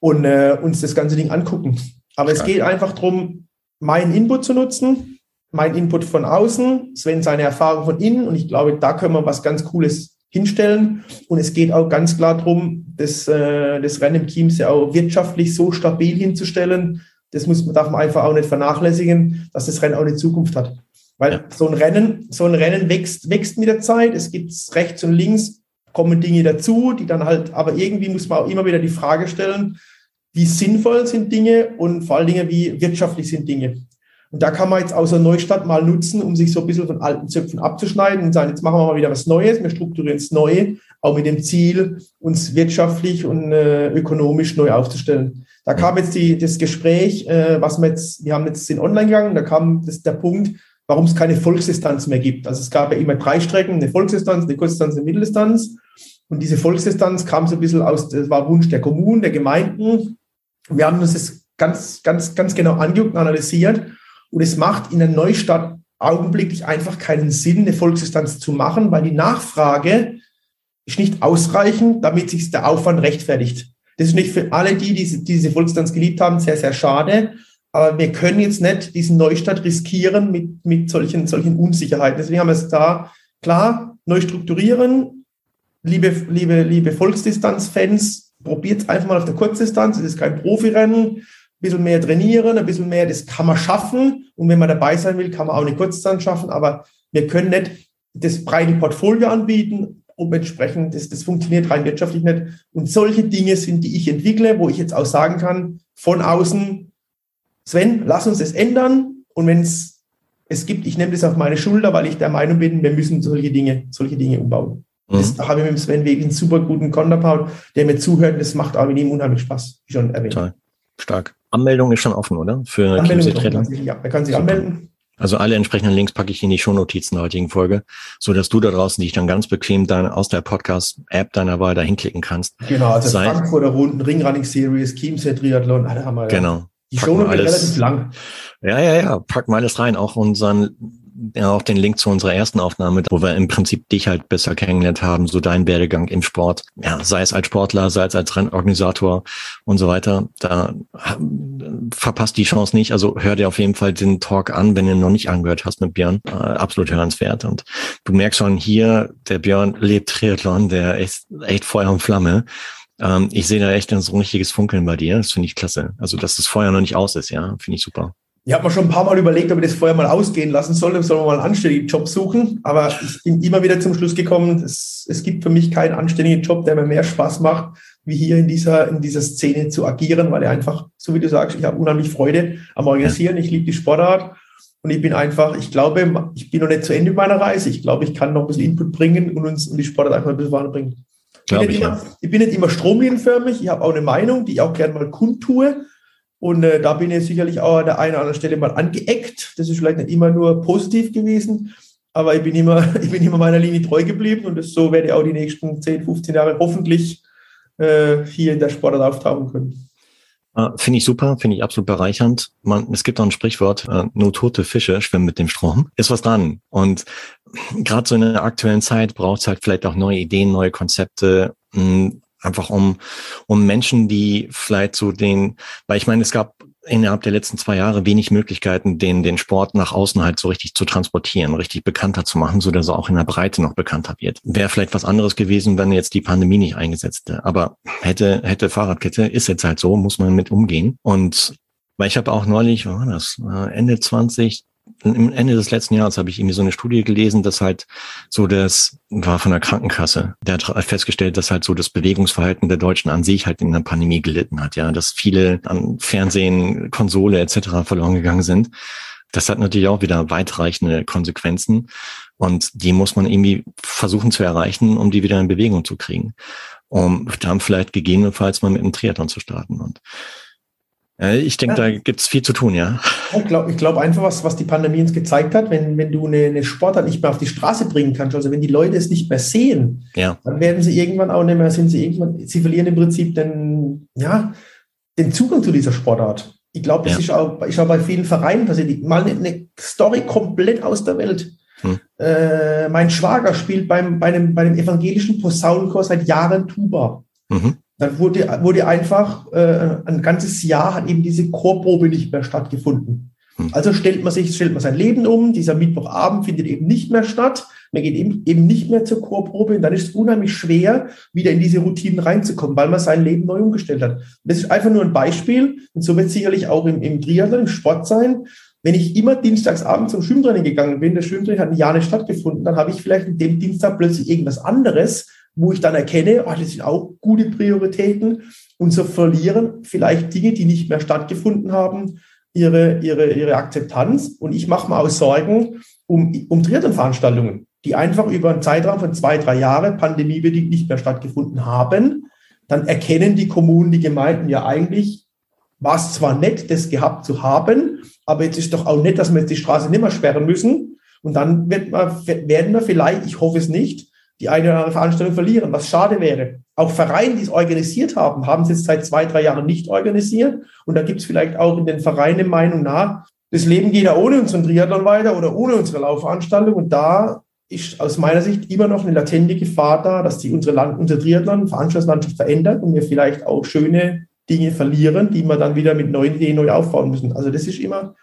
und äh, uns das ganze Ding angucken. Aber es geht einfach darum, meinen Input zu nutzen, mein Input von außen, Sven seine Erfahrung von innen und ich glaube, da können wir was ganz Cooles hinstellen. Und es geht auch ganz klar darum, das, äh, das Rennen im Chiemsee ja auch wirtschaftlich so stabil hinzustellen. Das muss, darf man einfach auch nicht vernachlässigen, dass das Rennen auch eine Zukunft hat. Weil ja. so ein Rennen, so ein Rennen wächst, wächst mit der Zeit. Es gibt rechts und links kommen Dinge dazu, die dann halt, aber irgendwie muss man auch immer wieder die Frage stellen, wie sinnvoll sind Dinge und vor allen Dingen, wie wirtschaftlich sind Dinge. Und da kann man jetzt außer Neustadt mal nutzen, um sich so ein bisschen von alten Zöpfen abzuschneiden und sagen, jetzt machen wir mal wieder was Neues, wir strukturieren es neu, auch mit dem Ziel, uns wirtschaftlich und äh, ökonomisch neu aufzustellen. Da kam jetzt die, das Gespräch, äh, was wir jetzt, wir haben jetzt in online gegangen, da kam das, der Punkt, warum es keine Volksdistanz mehr gibt. Also es gab ja immer drei Strecken, eine Volksdistanz, eine Kurzdistanz, eine Mitteldistanz. Und diese Volksdistanz kam so ein bisschen aus, das war Wunsch der Kommunen, der Gemeinden. Wir haben uns das ganz, ganz, ganz genau angeguckt und analysiert. Und es macht in der Neustadt augenblicklich einfach keinen Sinn, eine Volksdistanz zu machen, weil die Nachfrage ist nicht ausreichend, damit sich der Aufwand rechtfertigt. Das ist nicht für alle die, die diese, diese Volksdistanz geliebt haben, sehr, sehr schade. Aber wir können jetzt nicht diesen Neustadt riskieren mit, mit solchen, solchen Unsicherheiten. Deswegen haben wir es da klar neu strukturieren. Liebe, liebe, liebe Volksdistanz-Fans, probiert es einfach mal auf der Kurzdistanz. Es ist kein Profirennen bisschen mehr trainieren, ein bisschen mehr, das kann man schaffen. Und wenn man dabei sein will, kann man auch eine Kurzzeit schaffen. Aber wir können nicht das breite Portfolio anbieten, um entsprechend, das, das funktioniert rein wirtschaftlich nicht. Und solche Dinge sind, die ich entwickle, wo ich jetzt auch sagen kann, von außen, Sven, lass uns das ändern. Und wenn es es gibt, ich nehme das auf meine Schulter, weil ich der Meinung bin, wir müssen solche Dinge, solche Dinge umbauen. Mhm. Das habe ich mit dem Sven wirklich einen super guten Konterpart, der mir zuhört. Das macht auch mit ihm unheimlich Spaß, wie schon erwähnt. Total. Stark. Anmeldung ist schon offen, oder? Für Anmeldung Ja, er kann sich Super. anmelden. Also alle entsprechenden Links packe ich in die Shownotizen der heutigen Folge, so dass du da draußen dich dann ganz bequem dann aus der Podcast-App deiner Wahl dahin klicken kannst. Genau, also Sei, Frankfurter Runden, Ringrunning Series, Chiemsee Triathlon, alle haben wir. Genau. Die Shownotizen relativ lang. Ja, ja, ja, pack mal alles rein, auch unseren ja auch den Link zu unserer ersten Aufnahme, wo wir im Prinzip dich halt besser kennengelernt haben, so dein Werdegang im Sport, ja, sei es als Sportler, sei es als Rennorganisator und so weiter. Da verpasst die Chance nicht. Also hör dir auf jeden Fall den Talk an, wenn du ihn noch nicht angehört hast mit Björn. Äh, absolut hörenswert. Und du merkst schon hier, der Björn lebt Triathlon, der ist echt Feuer und Flamme ähm, ich sehe da echt so ein richtiges Funkeln bei dir. Das finde ich klasse. Also, dass das Feuer noch nicht aus ist, ja, finde ich super. Ich habe mir schon ein paar Mal überlegt, ob ich das vorher mal ausgehen lassen soll. Sollen wir mal einen anständigen Job suchen? Aber ich bin immer wieder zum Schluss gekommen, es, es gibt für mich keinen anständigen Job, der mir mehr Spaß macht, wie hier in dieser, in dieser Szene zu agieren, weil er einfach, so wie du sagst, ich habe unheimlich Freude am Organisieren. Ich liebe die Sportart. Und ich bin einfach, ich glaube, ich bin noch nicht zu Ende meiner Reise. Ich glaube, ich kann noch ein bisschen Input bringen und uns und die Sportart einfach ein bisschen weiterbringen. Ich bin, ich, immer, ja. ich bin nicht immer stromlinienförmig. Ich habe auch eine Meinung, die ich auch gerne mal kundtue. Und äh, da bin ich sicherlich auch an der einen oder anderen Stelle mal angeeckt. Das ist vielleicht nicht immer nur positiv gewesen, aber ich bin immer, ich bin immer meiner Linie treu geblieben und das, so werde ich auch die nächsten 10, 15 Jahre hoffentlich äh, hier in der Sportart auftauchen können. Uh, finde ich super, finde ich absolut bereichernd. Man, es gibt auch ein Sprichwort, uh, nur tote Fische schwimmen mit dem Strom. Ist was dran. Und gerade so in der aktuellen Zeit braucht es halt vielleicht auch neue Ideen, neue Konzepte, hm, Einfach um, um Menschen, die vielleicht so den, weil ich meine, es gab innerhalb der letzten zwei Jahre wenig Möglichkeiten, den, den Sport nach außen halt so richtig zu transportieren, richtig bekannter zu machen, so dass er auch in der Breite noch bekannter wird. Wäre vielleicht was anderes gewesen, wenn jetzt die Pandemie nicht eingesetzt hätte. Aber hätte, hätte Fahrradkette, ist jetzt halt so, muss man mit umgehen. Und weil ich habe auch neulich, war das, äh, Ende 20, im Ende des letzten Jahres habe ich irgendwie so eine Studie gelesen, dass halt so das war von der Krankenkasse. Der hat festgestellt, dass halt so das Bewegungsverhalten der Deutschen an sich halt in der Pandemie gelitten hat, ja, dass viele an Fernsehen, Konsole etc. verloren gegangen sind. Das hat natürlich auch wieder weitreichende Konsequenzen und die muss man irgendwie versuchen zu erreichen, um die wieder in Bewegung zu kriegen, um dann vielleicht gegebenenfalls mal mit einem Triathlon zu starten und ich denke, ja. da gibt es viel zu tun, ja. Ich glaube ich glaub einfach, was, was die Pandemie uns gezeigt hat, wenn, wenn du eine, eine Sportart nicht mehr auf die Straße bringen kannst, also wenn die Leute es nicht mehr sehen, ja. dann werden sie irgendwann auch nicht mehr, sind sie irgendwann, sie verlieren im Prinzip den, ja, den Zugang zu dieser Sportart. Ich glaube, das ja. ist, auch, ist auch bei vielen Vereinen passiert. Mal eine, eine Story komplett aus der Welt. Hm. Äh, mein Schwager spielt beim, bei, einem, bei einem evangelischen Posaunenchor seit Jahren Tuba. Mhm. Dann wurde, wurde einfach äh, ein ganzes Jahr hat eben diese Chorprobe nicht mehr stattgefunden. Hm. Also stellt man sich, stellt man sein Leben um. Dieser Mittwochabend findet eben nicht mehr statt. man geht eben, eben nicht mehr zur Chorprobe und dann ist es unheimlich schwer, wieder in diese Routinen reinzukommen, weil man sein Leben neu umgestellt hat. Und das ist einfach nur ein Beispiel und so wird es sicherlich auch im, im Triathlon, im Sport sein. Wenn ich immer dienstagsabend zum Schwimmtraining gegangen bin, das Schwimmtraining hat ein Jahr nicht stattgefunden, dann habe ich vielleicht in dem Dienstag plötzlich irgendwas anderes, wo ich dann erkenne, oh, das sind auch gute Prioritäten und so verlieren vielleicht Dinge, die nicht mehr stattgefunden haben, ihre, ihre, ihre Akzeptanz. Und ich mache mir auch Sorgen um, um Triathlon-Veranstaltungen, die einfach über einen Zeitraum von zwei, drei Jahren pandemiebedingt nicht mehr stattgefunden haben. Dann erkennen die Kommunen, die Gemeinden ja eigentlich, war es zwar nett, das gehabt zu haben, aber jetzt ist doch auch nett, dass wir jetzt die Straße nicht mehr sperren müssen. Und dann wird man, werden wir vielleicht, ich hoffe es nicht, die eine oder andere Veranstaltung verlieren, was schade wäre. Auch Vereine, die es organisiert haben, haben es jetzt seit zwei, drei Jahren nicht organisiert. Und da gibt es vielleicht auch in den Vereinen Meinung nach, das Leben geht ja ohne unseren Triathlon weiter oder ohne unsere Laufveranstaltung. Und da ist aus meiner Sicht immer noch eine latente Gefahr da, dass die unsere, Land, unsere Triathlon, Veranstaltungslandschaft verändert und wir vielleicht auch schöne Dinge verlieren, die wir dann wieder mit neuen Ideen neu aufbauen müssen. Also das ist immer,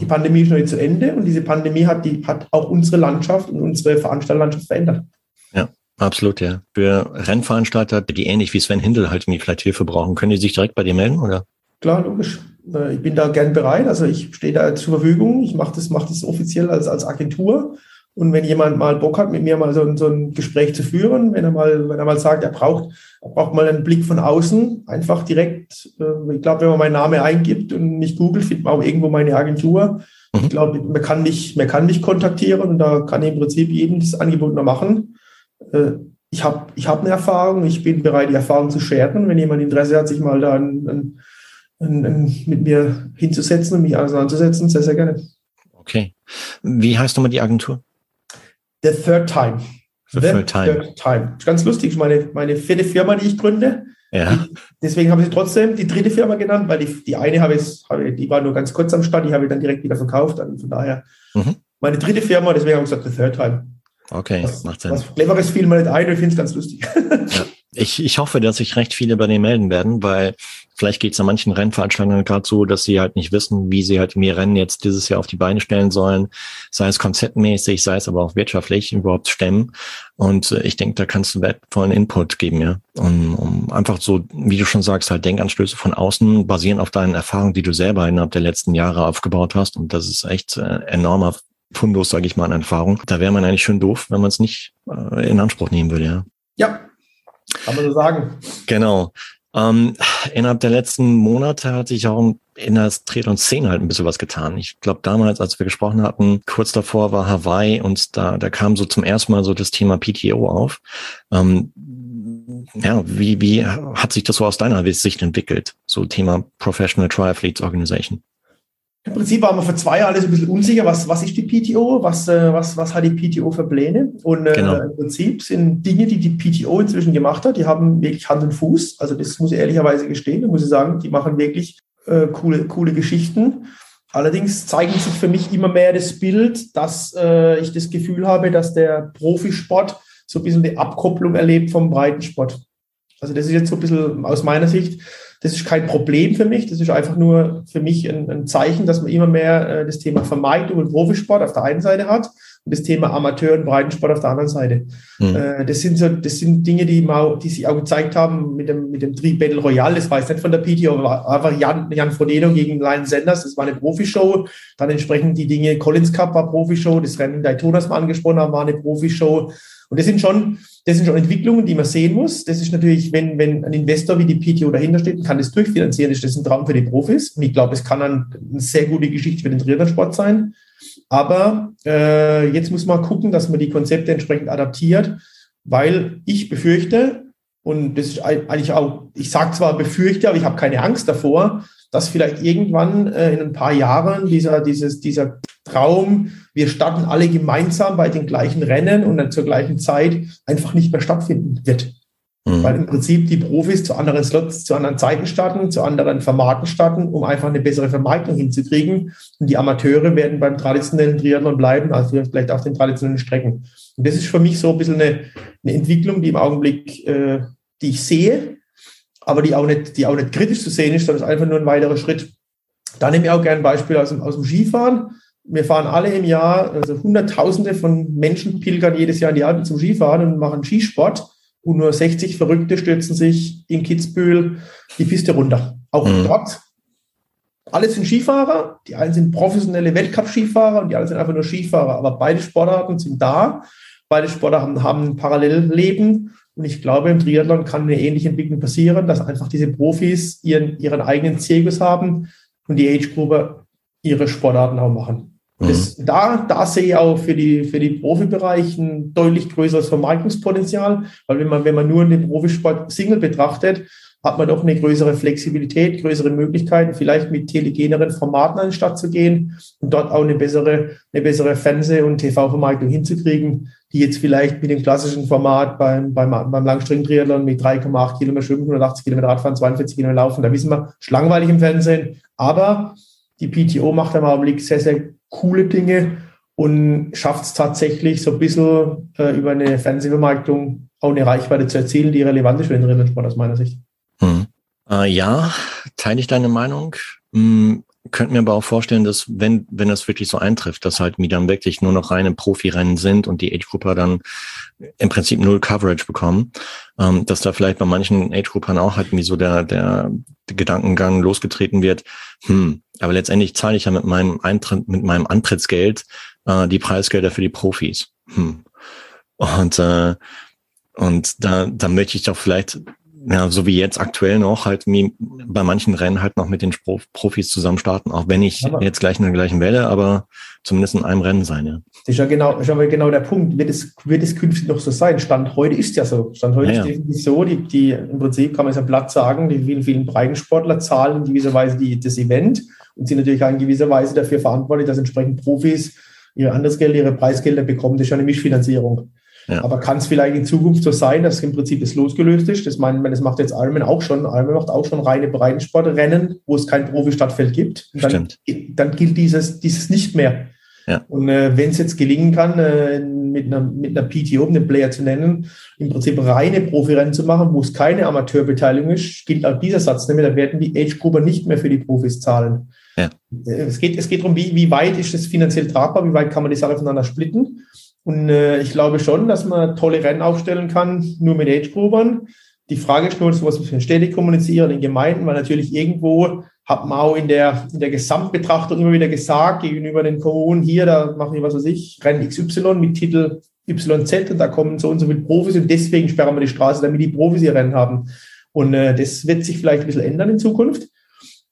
die Pandemie ist noch nicht zu Ende und diese Pandemie hat, die, hat auch unsere Landschaft und unsere Veranstaltungslandschaft verändert. Absolut, ja. Für Rennveranstalter, die ähnlich wie Sven Hindel halt irgendwie vielleicht Hilfe brauchen, können die sich direkt bei dir melden, oder? Klar, logisch. Äh, ich bin da gern bereit. Also ich stehe da zur Verfügung. Ich mache das, mach das offiziell als, als Agentur. Und wenn jemand mal Bock hat, mit mir mal so, so, ein Gespräch zu führen, wenn er mal, wenn er mal sagt, er braucht, er braucht mal einen Blick von außen, einfach direkt, äh, ich glaube, wenn man meinen Namen eingibt und nicht googelt, findet man auch irgendwo meine Agentur. Mhm. Ich glaube, man kann mich, man kann mich kontaktieren und da kann ich im Prinzip jedem das Angebot noch machen. Äh, ich habe ich hab eine Erfahrung, ich bin bereit, die Erfahrung zu scheren. Wenn jemand Interesse hat, sich mal da ein, ein, ein, mit mir hinzusetzen und mich auseinanderzusetzen, sehr, sehr gerne. Okay. Wie heißt nochmal die Agentur? The Third Time. The, The Third Time. Third Time. Ganz lustig, meine, meine vierte Firma, die ich gründe. Ja. deswegen habe ich trotzdem die dritte Firma genannt, weil die, die eine habe ich, die war nur ganz kurz am Start, die habe ich dann direkt wieder verkauft. Also von daher mhm. meine dritte Firma, deswegen habe ich gesagt, The Third Time. Okay, was, macht Sinn. Was Cleveres fiel mir nicht ein, ich finde es ganz lustig. Ja. Ich, ich hoffe, dass sich recht viele bei dir melden werden, weil vielleicht geht es an manchen Rennveranstaltungen gerade so, dass sie halt nicht wissen, wie sie halt mehr Rennen jetzt dieses Jahr auf die Beine stellen sollen, sei es konzeptmäßig, sei es aber auch wirtschaftlich überhaupt stemmen. Und äh, ich denke, da kannst du wertvollen Input geben, ja. Um, um einfach so, wie du schon sagst, halt Denkanstöße von außen basieren auf deinen Erfahrungen, die du selber innerhalb der letzten Jahre aufgebaut hast. Und das ist echt äh, enormer Fundus, sage ich mal, an Erfahrung. Da wäre man eigentlich schön doof, wenn man es nicht äh, in Anspruch nehmen würde, ja. Ja, kann man so sagen. Genau. Ähm, innerhalb der letzten Monate hat sich auch in der Triathlon-Szene halt ein bisschen was getan. Ich glaube, damals, als wir gesprochen hatten, kurz davor war Hawaii und da, da kam so zum ersten Mal so das Thema PTO auf. Ähm, ja, wie, wie hat sich das so aus deiner Sicht entwickelt? So Thema Professional Triathletes Organization. Im Prinzip waren wir vor zwei Jahren ein bisschen unsicher, was, was ist die PTO, was, äh, was, was hat die PTO für Pläne. Und äh, genau. im Prinzip sind Dinge, die die PTO inzwischen gemacht hat, die haben wirklich Hand und Fuß. Also das muss ich ehrlicherweise gestehen, da muss ich sagen, die machen wirklich äh, coole, coole Geschichten. Allerdings zeigen sich für mich immer mehr das Bild, dass äh, ich das Gefühl habe, dass der Profisport so ein bisschen die Abkopplung erlebt vom Breitensport. Also das ist jetzt so ein bisschen aus meiner Sicht das ist kein Problem für mich. Das ist einfach nur für mich ein, ein Zeichen, dass man immer mehr äh, das Thema Vermeidung und Profisport auf der einen Seite hat und das Thema Amateur- und Breitensport auf der anderen Seite. Mhm. Äh, das sind so, das sind Dinge, die, mal, die sich auch gezeigt haben mit dem, mit dem Tri Battle Royale. Das war jetzt nicht von der PTO, aber einfach Jan, Jan Frodeno gegen Lion Sanders. Das war eine Profishow. Dann entsprechend die Dinge, Collins Cup war Profishow. Das Rennen Daytona, das wir angesprochen haben, war eine Profishow. Und das sind schon, das sind schon Entwicklungen, die man sehen muss. Das ist natürlich, wenn, wenn ein Investor wie die PTO dahinter steht und kann das durchfinanzieren, ist das ein Traum für die Profis. Und ich glaube, es kann eine sehr gute Geschichte für den Triathlon-Sport sein. Aber äh, jetzt muss man gucken, dass man die Konzepte entsprechend adaptiert, weil ich befürchte, und das ist eigentlich auch, ich sage zwar befürchte, aber ich habe keine Angst davor, dass vielleicht irgendwann äh, in ein paar Jahren dieser, dieses, dieser Traum, wir starten alle gemeinsam bei den gleichen Rennen und dann zur gleichen Zeit einfach nicht mehr stattfinden wird. Mhm. Weil im Prinzip die Profis zu anderen Slots, zu anderen Zeiten starten, zu anderen Formaten starten, um einfach eine bessere Vermarktung hinzukriegen. Und die Amateure werden beim traditionellen Triathlon bleiben, also vielleicht auf den traditionellen Strecken. Und das ist für mich so ein bisschen eine, eine Entwicklung, die im Augenblick, äh, die ich sehe, aber die auch nicht, die auch nicht kritisch zu sehen ist, sondern es ist einfach nur ein weiterer Schritt. Da nehme ich auch gerne ein Beispiel aus dem, aus dem Skifahren. Wir fahren alle im Jahr, also Hunderttausende von Menschen pilgern jedes Jahr in die Alpen zum Skifahren und machen Skisport. Und nur 60 Verrückte stürzen sich in Kitzbühel die Piste runter. Auch mhm. dort. Alle sind Skifahrer. Die einen sind professionelle Weltcup-Skifahrer und die anderen sind einfach nur Skifahrer. Aber beide Sportarten sind da. Beide Sportarten haben ein Parallelleben. Und ich glaube, im Triathlon kann eine ähnliche Entwicklung passieren, dass einfach diese Profis ihren, ihren eigenen Zirkus haben und die Age-Gruppe ihre Sportarten auch machen. Das, mhm. da, da sehe ich auch für die, für die Profibereich ein deutlich größeres Vermarktungspotenzial, weil wenn man, wenn man nur den Profisport Single betrachtet, hat man doch eine größere Flexibilität, größere Möglichkeiten, vielleicht mit telegeneren Formaten an den Start zu gehen und dort auch eine bessere, eine bessere Fernseh- und TV-Vermarktung hinzukriegen, die jetzt vielleicht mit dem klassischen Format beim, beim, beim Langstreckentriathlon mit 3,8 Kilometer Schwimmen, 180 Kilometer Radfahren, 42 Kilometer Laufen, da wissen wir, ist langweilig im Fernsehen, aber die PTO macht im Augenblick sehr, sehr coole Dinge und schafft es tatsächlich so ein bisschen äh, über eine Fernsehvermarktung auch eine Reichweite zu erzielen, die relevant ist für den Rindersport aus meiner Sicht. Hm. Äh, ja, teile ich deine Meinung. Hm, könnte mir aber auch vorstellen, dass wenn, wenn das wirklich so eintrifft, dass halt wieder wirklich nur noch reine Profirennen sind und die Age-Grupper dann im Prinzip null Coverage bekommen, ähm, dass da vielleicht bei manchen Age-Gruppern auch halt wie so der, der, der Gedankengang losgetreten wird, hm, aber letztendlich zahle ich ja mit meinem Eintritt, mit meinem Antrittsgeld äh, die Preisgelder für die Profis. Hm. Und äh, und da, da möchte ich doch vielleicht ja, so wie jetzt aktuell noch, halt bei manchen Rennen halt noch mit den Profis zusammen starten, auch wenn ich aber jetzt gleich in der gleichen Welle, aber zumindest in einem Rennen sein, ja. Das ist ja genau, ist aber genau der Punkt. Wird es, wird es künftig noch so sein? Stand heute ist ja so. Stand heute ja, ist definitiv so. Die, die, im Prinzip kann man es ja platt sagen, die vielen, vielen Breitensportler zahlen in gewisser Weise die, das Event und sind natürlich auch in gewisser Weise dafür verantwortlich, dass entsprechend Profis ihre Andersgelder, ihre Preisgelder bekommen. Das ist ja eine Mischfinanzierung. Ja. Aber kann es vielleicht in Zukunft so sein, dass im Prinzip das losgelöst ist? Das, meine, das macht jetzt Almen auch schon. Almen macht auch schon reine Breitensportrennen, wo es kein Profi-Stadtfeld gibt. Und dann, Stimmt. dann gilt dieses, dieses nicht mehr. Ja. Und äh, wenn es jetzt gelingen kann, äh, mit, einer, mit einer PTO, um den Player zu nennen, im Prinzip reine Profirennen zu machen, wo es keine Amateurbeteiligung ist, gilt auch dieser Satz mehr. Da werden die Age-Gruppe nicht mehr für die Profis zahlen. Ja. Es, geht, es geht darum, wie, wie weit ist das finanziell tragbar, wie weit kann man die Sache voneinander splitten. Und äh, ich glaube schon, dass man tolle Rennen aufstellen kann, nur mit Age-Groupern. Die Frage ist nur, was wir für Städte kommunizieren, in Gemeinden, weil natürlich irgendwo hat man auch in der, in der Gesamtbetrachtung immer wieder gesagt, gegenüber den Kommunen, hier, da machen wir, was weiß ich, Rennen XY mit Titel YZ und da kommen so und so viele Profis und deswegen sperren wir die Straße, damit die Profis ihr Rennen haben. Und äh, das wird sich vielleicht ein bisschen ändern in Zukunft.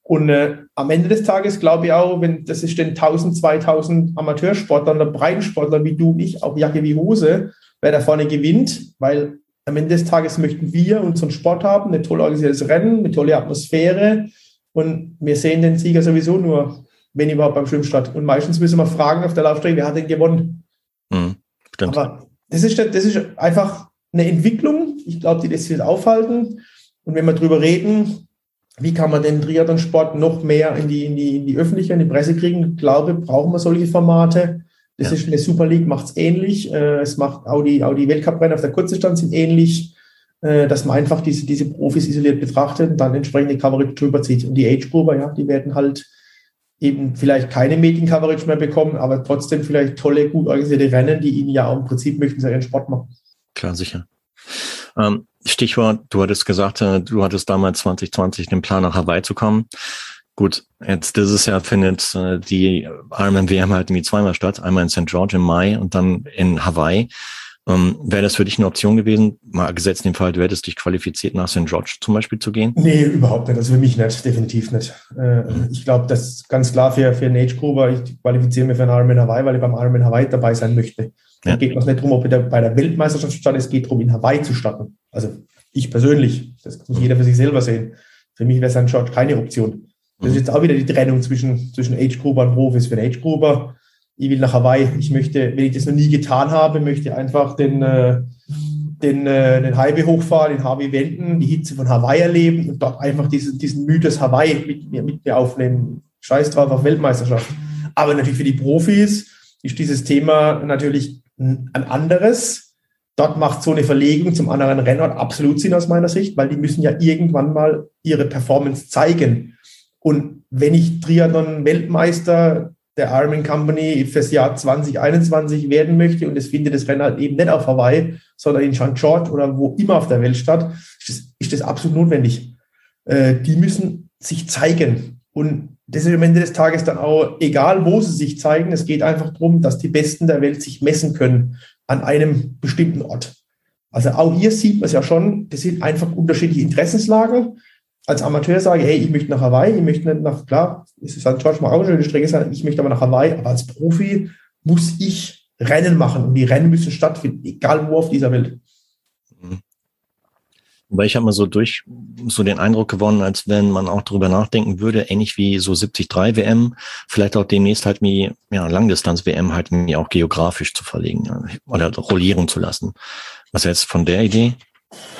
Und äh, am Ende des Tages glaube ich auch, wenn das ist den 1000, 2000 Amateursportler oder Breitensportler wie du und ich, auch Jacke wie Hose, wer da vorne gewinnt, weil am Ende des Tages möchten wir unseren Sport haben, eine toll organisiertes Rennen, eine tolle Atmosphäre und wir sehen den Sieger sowieso nur, wenn überhaupt beim Schwimmstart. Und meistens müssen wir fragen auf der Laufstrecke, wer hat denn gewonnen? Mhm, stimmt. Aber das ist, das ist einfach eine Entwicklung, ich glaube, die das wird aufhalten. Und wenn wir drüber reden, wie kann man den Triathlon-Sport noch mehr in die, in, die, in die Öffentlichkeit, in die Presse kriegen? Ich glaube, brauchen wir solche Formate. Das ja. ist eine Super League, macht es ähnlich. Äh, es macht auch die, auch die Weltcuprennen auf der Kurzdistanz sind ähnlich, äh, dass man einfach diese, diese Profis isoliert betrachtet und dann entsprechende Coverage drüber zieht. Und die Age-Gruber, ja, die werden halt eben vielleicht keine Medien-Coverage mehr bekommen, aber trotzdem vielleicht tolle, gut organisierte Rennen, die ihnen ja auch im Prinzip möchten sie ihren Sport machen. Klar, sicher. Ähm, Stichwort, du hattest gesagt, äh, du hattest damals 2020 den Plan, nach Hawaii zu kommen. Gut, jetzt dieses Jahr findet äh, die Ironman WM halt irgendwie zweimal statt. Einmal in St. George im Mai und dann in Hawaii. Ähm, Wäre das für dich eine Option gewesen, mal gesetzt in dem Fall, du hättest dich qualifiziert, nach St. George zum Beispiel zu gehen? Nee, überhaupt nicht. Also für mich nicht, definitiv nicht. Äh, mhm. Ich glaube, das ist ganz klar für, für Nate Gruber. Ich qualifiziere mich für einen Ironman Hawaii, weil ich beim Ironman Hawaii dabei sein möchte. Ja. Da geht es nicht darum, ob er bei der Weltmeisterschaft startet, es geht darum, in Hawaii zu starten. Also ich persönlich, das muss jeder für sich selber sehen. Für mich wäre St. George keine Option. Das ist mhm. jetzt auch wieder die Trennung zwischen, zwischen Age Gruber und Profis. Für den Age Gruber, ich will nach Hawaii. Ich möchte, wenn ich das noch nie getan habe, möchte einfach den, äh, den, äh, den Highway hochfahren, den Harvey wenden, die Hitze von Hawaii erleben und dort einfach diesen, diesen Mythos Hawaii mit mir, mit mir aufnehmen. Scheiß drauf auf Weltmeisterschaft. Aber natürlich für die Profis ist dieses Thema natürlich ein anderes. Dort macht so eine Verlegung zum anderen Rennort absolut Sinn aus meiner Sicht, weil die müssen ja irgendwann mal ihre Performance zeigen. Und wenn ich Triathlon-Weltmeister der Ironman Company fürs Jahr 2021 werden möchte und es findet das Rennen halt eben nicht auf Hawaii, sondern in St. George oder wo immer auf der Welt statt, ist das, ist das absolut notwendig. Äh, die müssen sich zeigen. Und das ist am Ende des Tages dann auch egal, wo sie sich zeigen. Es geht einfach darum, dass die Besten der Welt sich messen können an einem bestimmten Ort. Also auch hier sieht man es ja schon, das sind einfach unterschiedliche Interessenslagen als Amateur sage, hey, ich möchte nach Hawaii, ich möchte nicht nach, klar, es ist St. George mal auch eine schöne Strecke sein, ich möchte aber nach Hawaii, aber als Profi muss ich Rennen machen und die Rennen müssen stattfinden, egal wo auf dieser Welt. Weil ich habe mal so durch so den Eindruck gewonnen, als wenn man auch darüber nachdenken würde, ähnlich wie so 73 WM, vielleicht auch demnächst halt wie ja, Langdistanz WM halt mir auch geografisch zu verlegen oder rollieren zu lassen. Was jetzt von der Idee?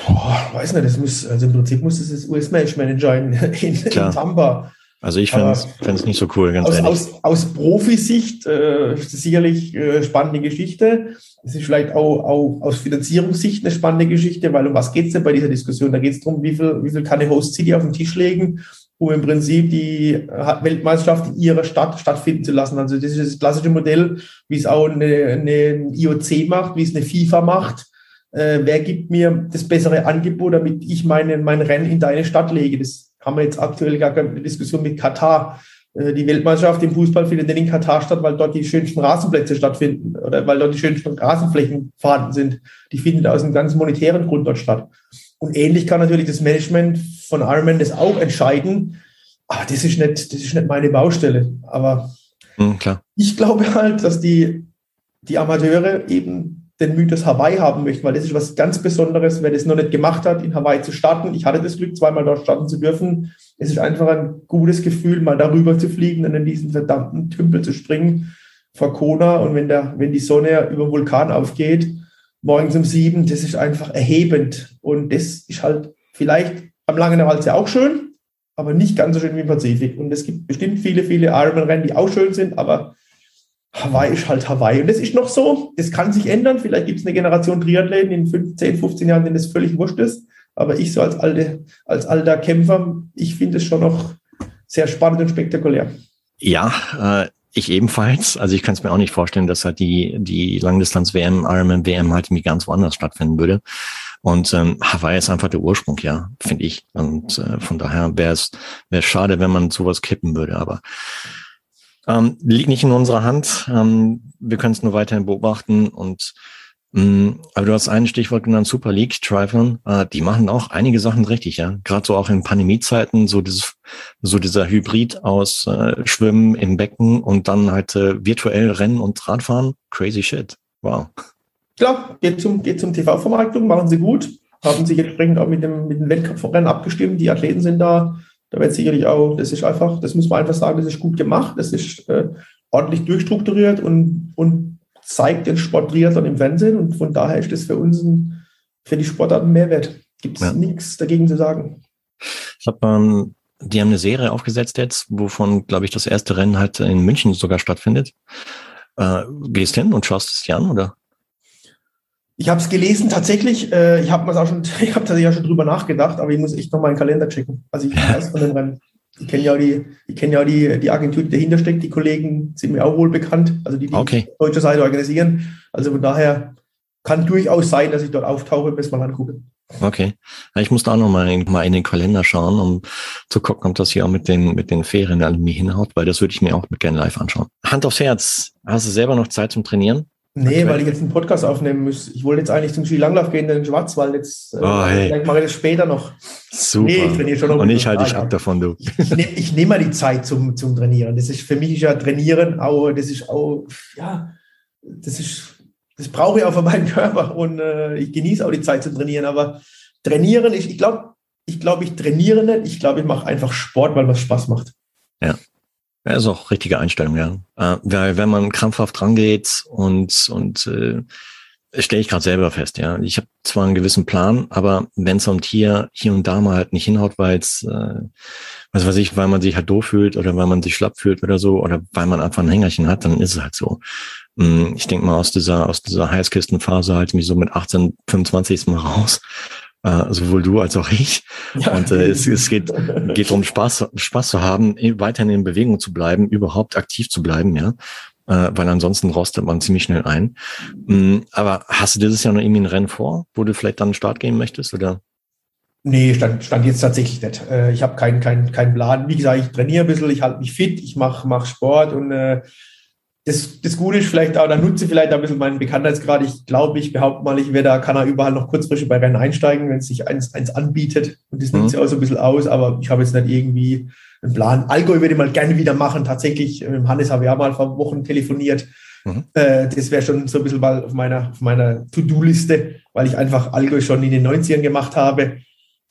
Boah, weiß nicht, das muss, also im Prinzip muss das das US-Manager in, in, in Tampa. Also ich finde es nicht so cool, ganz aus, ehrlich. Aus, aus Profisicht äh, ist das sicherlich äh, spannende Geschichte. Es ist vielleicht auch, auch aus Finanzierungssicht eine spannende Geschichte, weil um was geht es denn bei dieser Diskussion? Da geht es darum, wie viel, wie viel kann eine Host City auf den Tisch legen, um im Prinzip die äh, Weltmeisterschaft in ihrer Stadt stattfinden zu lassen. Also das ist das klassische Modell, wie es auch eine, eine IOC macht, wie es eine FIFA macht äh, wer gibt mir das bessere Angebot, damit ich meine, mein Rennen in deine Stadt lege. Das haben wir jetzt aktuell gar keine Diskussion mit Katar. Äh, die Weltmeisterschaft im Fußball findet in Katar statt, weil dort die schönsten Rasenplätze stattfinden oder weil dort die schönsten Rasenflächen vorhanden sind. Die findet aus einem ganz monetären Grund dort statt. Und ähnlich kann natürlich das Management von Ironman das auch entscheiden. Aber das ist nicht, das ist nicht meine Baustelle. Aber mhm, ich glaube halt, dass die, die Amateure eben den Mythos Hawaii haben möchten, weil das ist was ganz Besonderes, wer das noch nicht gemacht hat, in Hawaii zu starten. Ich hatte das Glück, zweimal dort starten zu dürfen. Es ist einfach ein gutes Gefühl, mal darüber zu fliegen und in diesen verdammten Tümpel zu springen vor Kona. Und wenn, der, wenn die Sonne über den Vulkan aufgeht, morgens um sieben, das ist einfach erhebend. Und das ist halt vielleicht am Langen Walze auch schön, aber nicht ganz so schön wie im Pazifik. Und es gibt bestimmt viele, viele Ironman-Rennen, die auch schön sind, aber Hawaii ist halt Hawaii. Und das ist noch so, das kann sich ändern. Vielleicht gibt es eine Generation Triathleten in 15, 15 Jahren, denen das völlig wurscht ist. Aber ich so als, alte, als alter Kämpfer, ich finde es schon noch sehr spannend und spektakulär. Ja, äh, ich ebenfalls. Also ich kann es mir auch nicht vorstellen, dass halt die, die Langdistanz-WM, Ironman-WM halt irgendwie ganz woanders stattfinden würde. Und ähm, Hawaii ist einfach der Ursprung, ja, finde ich. Und äh, von daher wäre es wär schade, wenn man sowas kippen würde. Aber ähm, liegt nicht in unserer Hand. Ähm, wir können es nur weiterhin beobachten und mh, mm, aber du hast ein Stichwort genannt, Super League, Triathlon, äh, die machen auch einige Sachen richtig, ja. Gerade so auch in Pandemiezeiten, so dieses, so dieser Hybrid aus äh, Schwimmen im Becken und dann halt äh, virtuell Rennen und Radfahren. Crazy shit. Wow. Klar, geht zum, geht zum TV-Vermarktung, machen sie gut, haben sich entsprechend auch mit dem, mit dem Weltcuprennen abgestimmt. Die Athleten sind da da wird sicherlich auch, das ist einfach, das muss man einfach sagen, das ist gut gemacht, das ist äh, ordentlich durchstrukturiert und, und zeigt den Sport Triathlon im Fernsehen und von daher ist das für uns ein, für die Sportart ein Mehrwert. Gibt es ja. nichts dagegen zu sagen. Ich habe ähm, die haben eine Serie aufgesetzt jetzt, wovon, glaube ich, das erste Rennen halt in München sogar stattfindet. Äh, gehst hin und schaust es dir an, oder? Ich habe es gelesen, tatsächlich. Äh, ich habe auch schon, ich habe tatsächlich auch schon drüber nachgedacht, aber ich muss echt noch meinen Kalender checken. Also ich weiß von dem Rennen. Ich kenne ja die, ich kenne ja die, die Agentur, die dahinter steckt. Die Kollegen sind mir auch wohl bekannt, also die, die okay. deutsche Seite organisieren. Also von daher kann durchaus sein, dass ich dort auftauche, bis mal angucke. Okay. Ich muss da auch noch mal in, mal in den Kalender schauen, um zu gucken, ob das hier auch mit den, mit den Ferien irgendwie hinhaut, weil das würde ich mir auch mit gerne live anschauen. Hand aufs Herz. Hast du selber noch Zeit zum Trainieren? Nee, weil ich jetzt einen Podcast aufnehmen muss. Ich wollte jetzt eigentlich zum Skilanglauf gehen in den Schwarzwald. Jetzt oh, hey. vielleicht mache ich das später noch. Super. Nee, ich trainiere schon noch. Und ich halte dich ab davon, du. Ich, ne, ich nehme mal die Zeit zum, zum Trainieren. Das ist für mich ja Trainieren, auch, das ist auch, ja, das ist, das brauche ich auch für meinen Körper und äh, ich genieße auch die Zeit zu trainieren. Aber trainieren, ich, ich glaube, ich glaube, ich trainiere nicht. Ich glaube, ich mache einfach Sport, weil was Spaß macht. Ja. Ja, ist auch richtige Einstellung, ja. Äh, weil wenn man krampfhaft rangeht und, und äh, stelle ich gerade selber fest, ja. Ich habe zwar einen gewissen Plan, aber wenn es um Tier hier und da mal halt nicht hinhaut, weil es, äh, was weiß ich, weil man sich halt doof fühlt oder weil man sich schlapp fühlt oder so, oder weil man einfach ein Hängerchen hat, dann ist es halt so. Mm, ich denke mal aus dieser, aus dieser Heißkistenphase halt mich so mit 18, 25. Mal raus. Äh, sowohl du als auch ich. Ja. Und äh, es, es geht, geht darum, Spaß, Spaß zu haben, weiterhin in Bewegung zu bleiben, überhaupt aktiv zu bleiben, ja. Äh, weil ansonsten rostet man ziemlich schnell ein. Mhm, aber hast du dieses Jahr noch irgendwie ein Rennen vor, wo du vielleicht dann einen Start gehen möchtest, oder? Nee, stand, stand jetzt tatsächlich nicht. Äh, ich habe keinen keinen keinen Plan. Wie gesagt, ich trainiere ein bisschen, ich halte mich fit, ich mache mach Sport und äh, das, das Gute ist vielleicht auch, da nutze vielleicht ein bisschen meinen Bekanntheitsgrad. Ich glaube, ich behaupte mal, ich werde da, kann er überall noch kurzfristig bei Rennen einsteigen, wenn es sich eins, eins anbietet. Und das mhm. nimmt sich auch so ein bisschen aus, aber ich habe jetzt nicht irgendwie einen Plan. Allgäu würde ich mal gerne wieder machen. Tatsächlich, mit Hannes habe ich auch mal vor Wochen telefoniert. Mhm. Äh, das wäre schon so ein bisschen mal auf meiner, auf meiner To-Do-Liste, weil ich einfach Allgäu schon in den 90ern gemacht habe.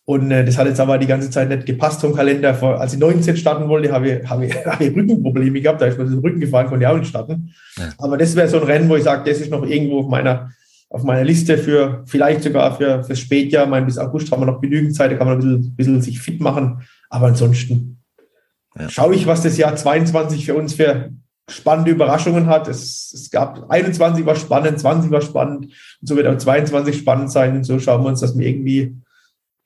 Und äh, das hat jetzt aber die ganze Zeit nicht gepasst vom Kalender. Vor, als ich 19 starten wollte, habe ich, habe ich, habe ich Rückenprobleme gehabt. Da ist mir das Rücken gefallen, konnte ich auch nicht starten. Ja. Aber das wäre so ein Rennen, wo ich sage, das ist noch irgendwo auf meiner, auf meiner Liste für vielleicht sogar für fürs Spätjahr. Mein, bis August haben wir noch genügend Zeit, da kann man ein bisschen, bisschen sich fit machen. Aber ansonsten ja. schaue ich, was das Jahr 22 für uns für spannende Überraschungen hat. Es, es gab 21 war spannend, 20 war spannend und so wird auch 22 spannend sein. Und so schauen wir uns, dass wir irgendwie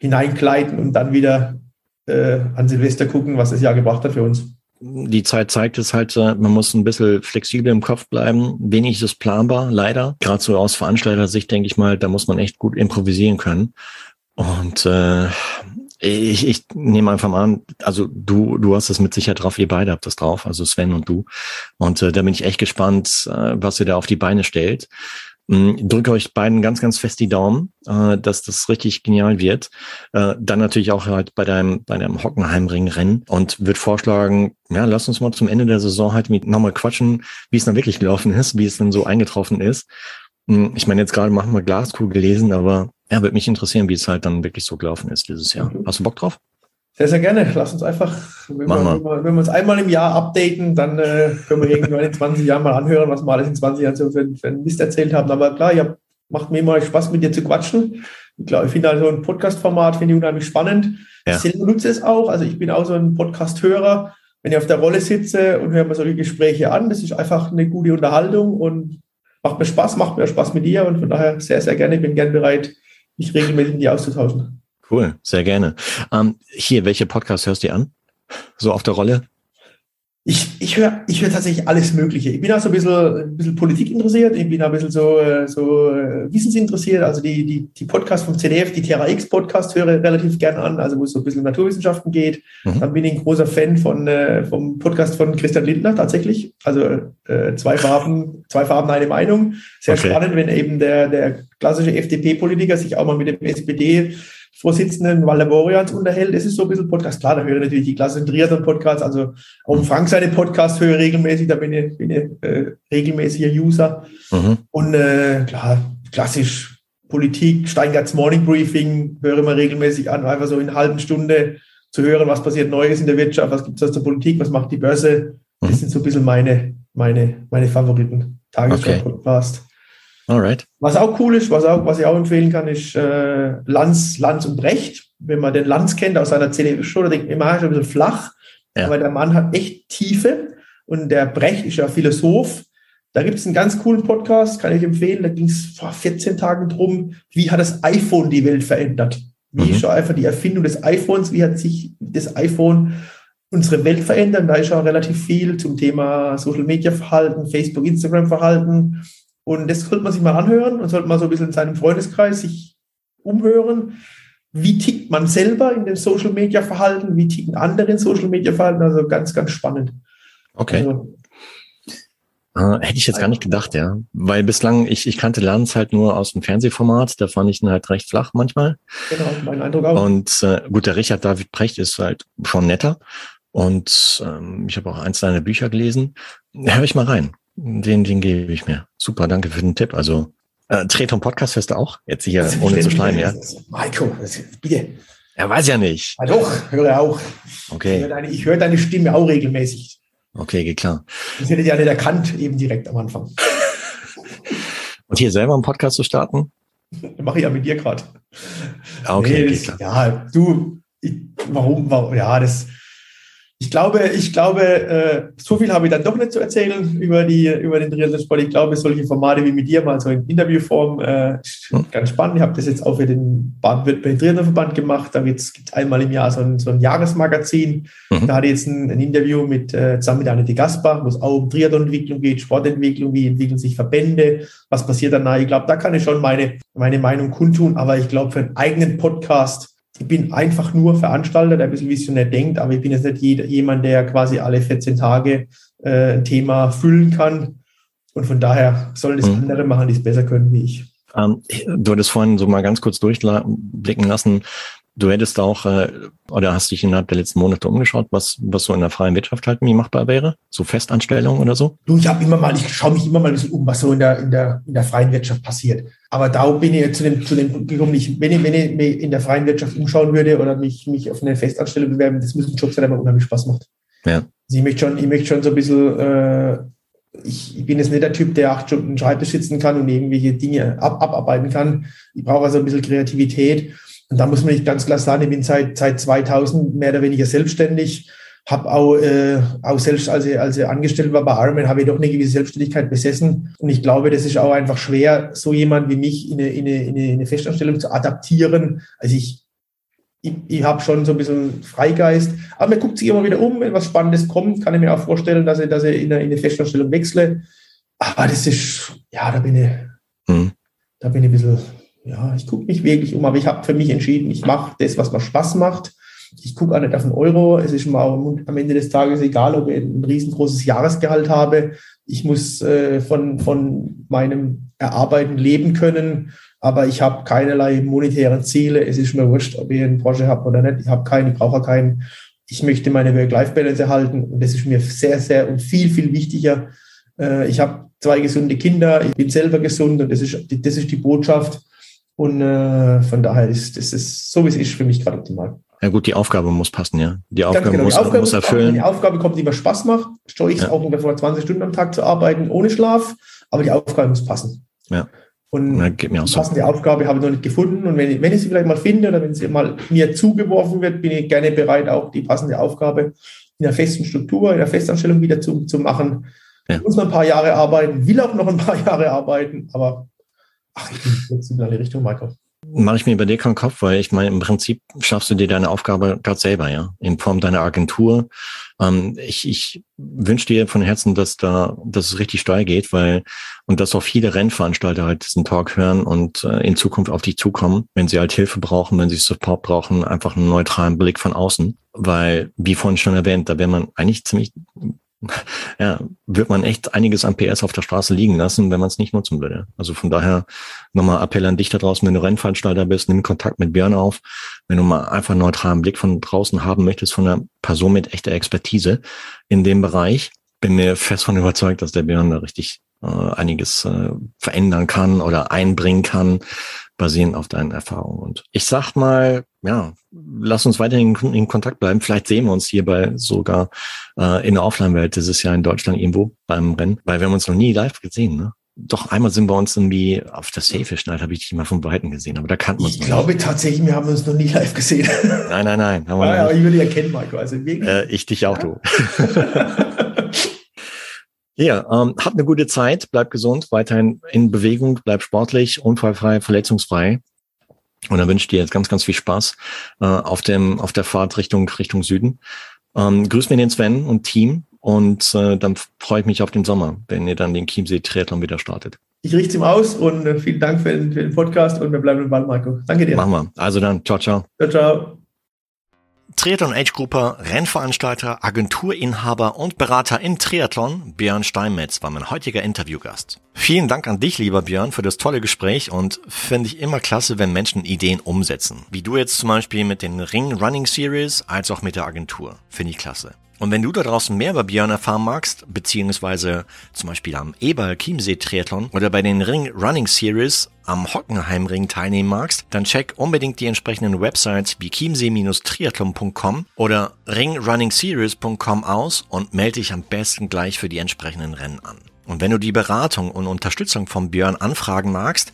hineinkleiden und dann wieder äh, an Silvester gucken, was das Jahr gebracht hat für uns. Die Zeit zeigt es halt, äh, man muss ein bisschen flexibel im Kopf bleiben. Wenig ist planbar, leider. Gerade so aus Veranstalter-Sicht denke ich mal, da muss man echt gut improvisieren können. Und äh, ich, ich nehme einfach mal an, also du, du hast es mit Sicherheit drauf, ihr beide habt das drauf, also Sven und du. Und äh, da bin ich echt gespannt, äh, was ihr da auf die Beine stellt. Mm, drücke euch beiden ganz, ganz fest die Daumen, äh, dass das richtig genial wird. Äh, dann natürlich auch halt bei deinem, bei deinem Hockenheimring-Rennen und würde vorschlagen, ja, lass uns mal zum Ende der Saison halt mit nochmal quatschen, wie es dann wirklich gelaufen ist, wie es dann so eingetroffen ist. Mm, ich meine, jetzt gerade machen wir Glaskugel gelesen, aber ja, würde mich interessieren, wie es halt dann wirklich so gelaufen ist dieses Jahr. Hast du Bock drauf? Sehr, sehr gerne. Lass uns einfach, wenn, wir, wenn, wir, wenn wir, uns einmal im Jahr updaten, dann äh, können wir irgendwann in 20 Jahren mal anhören, was wir alles in 20 Jahren so für, für einen Mist erzählt haben. Aber klar, ja, macht mir immer Spaß, mit dir zu quatschen. Ich glaube, ich finde also ein Podcast-Format finde ich unheimlich spannend. Ja. Ich selber nutze es auch. Also ich bin auch so ein Podcast-Hörer. Wenn ich auf der Rolle sitze und höre mir solche Gespräche an, das ist einfach eine gute Unterhaltung und macht mir Spaß, macht mir Spaß mit dir und von daher sehr, sehr gerne. Ich bin gern bereit, mich regelmäßig mit dir auszutauschen. Cool, sehr gerne. Ähm, hier, welche Podcasts hörst du an? So auf der Rolle? Ich, ich höre ich hör tatsächlich alles Mögliche. Ich bin auch so ein bisschen, ein bisschen Politik interessiert, ich bin auch ein bisschen so, so äh, wissensinteressiert. Also die, die, die Podcasts vom CDF, die TRX Podcast höre ich relativ gern an, also wo es so ein bisschen Naturwissenschaften geht. Mhm. Dann bin ich ein großer Fan von, äh, vom Podcast von Christian Lindner tatsächlich. Also äh, zwei Farben, zwei Farben, eine Meinung. Sehr okay. spannend, wenn eben der, der klassische FDP-Politiker sich auch mal mit dem SPD Vorsitzenden Valaborians unterhält. Das ist so ein bisschen Podcast. Klar, da höre ich natürlich die klassischen Triathlon-Podcasts. Also auch Frank seine Podcasts höre ich regelmäßig. Da bin ich, bin ich äh, regelmäßiger User. Mhm. Und äh, klar, klassisch Politik, Steingarts Morning Briefing höre ich mir regelmäßig an. Einfach so in einer halben Stunde zu hören, was passiert Neues in der Wirtschaft, was gibt es aus der Politik, was macht die Börse. Das mhm. sind so ein bisschen meine, meine, meine Favoriten. Tagesschau-Podcast. Okay. Alright. Was auch cool ist, was, auch, was ich auch empfehlen kann, ist äh, Lanz, Lanz und Brecht. Wenn man den Lanz kennt aus seiner CDU-Show, denkt man immer, ist ein bisschen flach. Ja. Aber der Mann hat echt Tiefe. Und der Brecht ist ja Philosoph. Da gibt es einen ganz coolen Podcast, kann ich empfehlen. Da ging es vor 14 Tagen drum, wie hat das iPhone die Welt verändert? Wie mhm. ist schon einfach die Erfindung des iPhones? Wie hat sich das iPhone unsere Welt verändert? Da ist schon relativ viel zum Thema Social Media Verhalten, Facebook, Instagram Verhalten und das sollte man sich mal anhören und sollte mal so ein bisschen in seinem Freundeskreis sich umhören. Wie tickt man selber in dem Social Media Verhalten? Wie ticken andere in Social Media Verhalten? Also ganz, ganz spannend. Okay. Also, äh, hätte ich jetzt gar nicht gedacht, ja. Weil bislang, ich, ich kannte Lanz halt nur aus dem Fernsehformat, da fand ich ihn halt recht flach manchmal. Genau, mein Eindruck auch. Und äh, gut, der Richard David Precht ist halt schon netter. Und ähm, ich habe auch eins seiner Bücher gelesen. Hör ich mal rein. Den, den gebe ich mir. Super, danke für den Tipp. Also äh, Treton Podcast hörst du auch? Jetzt hier ohne zu schleimen, ja? Maiko, bitte. Er weiß ja nicht. Ja, doch, höre auch. Okay. Ich höre, deine, ich höre deine Stimme auch regelmäßig. Okay, geht klar. Das hätte ich ja nicht erkannt, eben direkt am Anfang. Und hier selber einen Podcast zu starten? Mache ich ja mit dir gerade. Ah, okay, nee, das, Ja, du, ich, warum, warum, ja, das, Ich glaube, ich glaube, äh, so viel habe ich dann doch nicht zu erzählen über, die, über den Triathlon-Sport. Ich glaube, solche Formate wie mit dir mal so in Interviewform äh, hm. ganz spannend. Ich habe das jetzt auch für den Baden-Württemberg Triathlon-Verband gemacht. Da gibt es einmal im Jahr so ein, so ein Jahresmagazin. Mhm. Da hatte ich jetzt ein, ein Interview mit, äh, zusammen mit Annette Gaspar, wo es auch um Triathlon-Entwicklung geht, Sportentwicklung, wie entwickeln sich Verbände, was passiert danach. Ich glaube, da kann ich schon meine, meine Meinung kundtun. Aber ich glaube, für einen eigenen Podcast ich bin einfach nur Veranstalter, der ein bisschen visionär denkt, aber ich bin jetzt nicht jeder, jemand, der quasi alle 14 Tage äh, ein Thema füllen kann. Und von daher sollen das mhm. andere machen, die es besser können wie ich. Ähm, du hattest vorhin so mal ganz kurz durchblicken lassen, Du hättest auch, äh, oder hast dich innerhalb der letzten Monate umgeschaut, was, was so in der freien Wirtschaft halt nie machbar wäre? So Festanstellungen oder so? Du, ich habe immer mal, ich schaue mich immer mal ein bisschen um, was so in der, in der, in der freien Wirtschaft passiert. Aber da bin ich zu dem, zu dem gekommen, ich, wenn ich, wenn ich mich in der freien Wirtschaft umschauen würde oder mich, mich auf eine Festanstellung bewerben, das müssen Jobs sein, der mir unheimlich Spaß macht. Ja. Also ich möchte schon, ich möchte schon so ein bisschen, äh, ich, ich bin jetzt nicht der Typ, der acht Stunden Schreibtisch sitzen kann und irgendwelche Dinge ab, abarbeiten kann. Ich brauche also ein bisschen Kreativität. Und da muss man nicht ganz klar sagen, ich bin seit, seit 2000 mehr oder weniger selbstständig, habe auch, äh, auch selbst, als ich, als ich angestellt war bei Ironman, habe ich doch eine gewisse Selbstständigkeit besessen. Und ich glaube, das ist auch einfach schwer, so jemand wie mich in eine, in eine, in eine Festanstellung zu adaptieren. Also ich, ich, ich habe schon so ein bisschen Freigeist, aber man guckt sich immer wieder um, wenn was Spannendes kommt, kann ich mir auch vorstellen, dass ich, dass ich in, eine, in eine Festanstellung wechsle. Aber das ist, ja, da bin ich, hm. da bin ich ein bisschen ja, ich gucke mich wirklich um, aber ich habe für mich entschieden, ich mache das, was mir Spaß macht. Ich gucke auch nicht auf einen Euro. Es ist mir auch am Ende des Tages egal, ob ich ein riesengroßes Jahresgehalt habe. Ich muss äh, von, von meinem Erarbeiten leben können, aber ich habe keinerlei monetären Ziele. Es ist mir wurscht, ob ich einen Porsche habe oder nicht. Ich habe keinen, ich brauche keinen. Ich möchte meine Work-Life-Balance erhalten und das ist mir sehr, sehr und viel, viel wichtiger. Äh, ich habe zwei gesunde Kinder, ich bin selber gesund und das ist, das ist die Botschaft und äh, von daher ist ist so, wie es ist, für mich gerade optimal. Ja gut, die Aufgabe muss passen, ja. Die Aufgabe, genau, muss, die Aufgabe muss erfüllen. Wenn die Aufgabe kommt, die mir Spaß macht, steuere ich ja. auch ungefähr 20 Stunden am Tag zu arbeiten, ohne Schlaf, aber die Aufgabe muss passen. Ja. Und ja, geht mir auch die passende so. Aufgabe habe ich noch nicht gefunden. Und wenn ich, wenn ich sie vielleicht mal finde oder wenn sie mal mir zugeworfen wird, bin ich gerne bereit, auch die passende Aufgabe in einer festen Struktur, in einer Festanstellung wieder zu, zu machen. Ja. Ich muss noch ein paar Jahre arbeiten, will auch noch ein paar Jahre arbeiten, aber Ach, ich bin jetzt in alle Richtung, Michael. Mache ich mir bei dir keinen Kopf, weil ich meine, im Prinzip schaffst du dir deine Aufgabe gerade selber, ja, in Form deiner Agentur. Ähm, ich ich wünsche dir von Herzen, dass da, dass es richtig steil geht, weil und dass auch viele Rennveranstalter halt diesen Talk hören und äh, in Zukunft auf dich zukommen, wenn sie halt Hilfe brauchen, wenn sie Support brauchen, einfach einen neutralen Blick von außen, weil wie vorhin schon erwähnt, da wäre man eigentlich ziemlich ja, wird man echt einiges an PS auf der Straße liegen lassen, wenn man es nicht nutzen würde. Also von daher nochmal Appell an dich da draußen, wenn du Rennveranstalter bist, nimm Kontakt mit Björn auf. Wenn du mal einfach einen neutralen Blick von draußen haben möchtest, von einer Person mit echter Expertise in dem Bereich, bin mir fest von überzeugt, dass der Björn da richtig äh, einiges äh, verändern kann oder einbringen kann, basierend auf deinen Erfahrungen. Und ich sag mal, ja, lass uns weiterhin in Kontakt bleiben. Vielleicht sehen wir uns hierbei sogar äh, in der Offline-Welt dieses Jahr in Deutschland irgendwo beim Rennen, weil wir haben uns noch nie live gesehen, ne? Doch einmal sind wir uns irgendwie auf der Safe Schneid, habe ich dich mal von Weitem gesehen, aber da kannten wir uns Ich glaube nicht. tatsächlich, wir haben uns noch nie live gesehen. Nein, nein, nein. Haben wir ja, aber ich würde ja kennen, Marco. Also äh, ich dich auch, ja. du. Ja, ähm, habt eine gute Zeit, bleib gesund, weiterhin in Bewegung, bleib sportlich, unfallfrei, verletzungsfrei. Und dann wünsche ich dir jetzt ganz, ganz viel Spaß äh, auf dem auf der Fahrt Richtung Richtung Süden. Ähm, grüß mir den Sven und Team und äh, dann freue ich mich auf den Sommer, wenn ihr dann den Chiemsee Triathlon wieder startet. Ich richte ihm aus und äh, vielen Dank für den, für den Podcast und wir bleiben im Ball, Marco. Danke dir. Machen wir. Also dann, ciao, ciao. Ciao, ciao. Triathlon Age Grupper, Rennveranstalter, Agenturinhaber und Berater im Triathlon, Björn Steinmetz war mein heutiger Interviewgast. Vielen Dank an dich, lieber Björn, für das tolle Gespräch und finde ich immer klasse, wenn Menschen Ideen umsetzen. Wie du jetzt zum Beispiel mit den Ring Running Series als auch mit der Agentur. Finde ich klasse. Und wenn du da draußen mehr über Björn erfahren magst, beziehungsweise zum Beispiel am Eberl Chiemsee Triathlon oder bei den Ring Running Series am Hockenheimring teilnehmen magst, dann check unbedingt die entsprechenden Websites wie chiemsee-triathlon.com oder ringrunningseries.com aus und melde dich am besten gleich für die entsprechenden Rennen an. Und wenn du die Beratung und Unterstützung von Björn anfragen magst,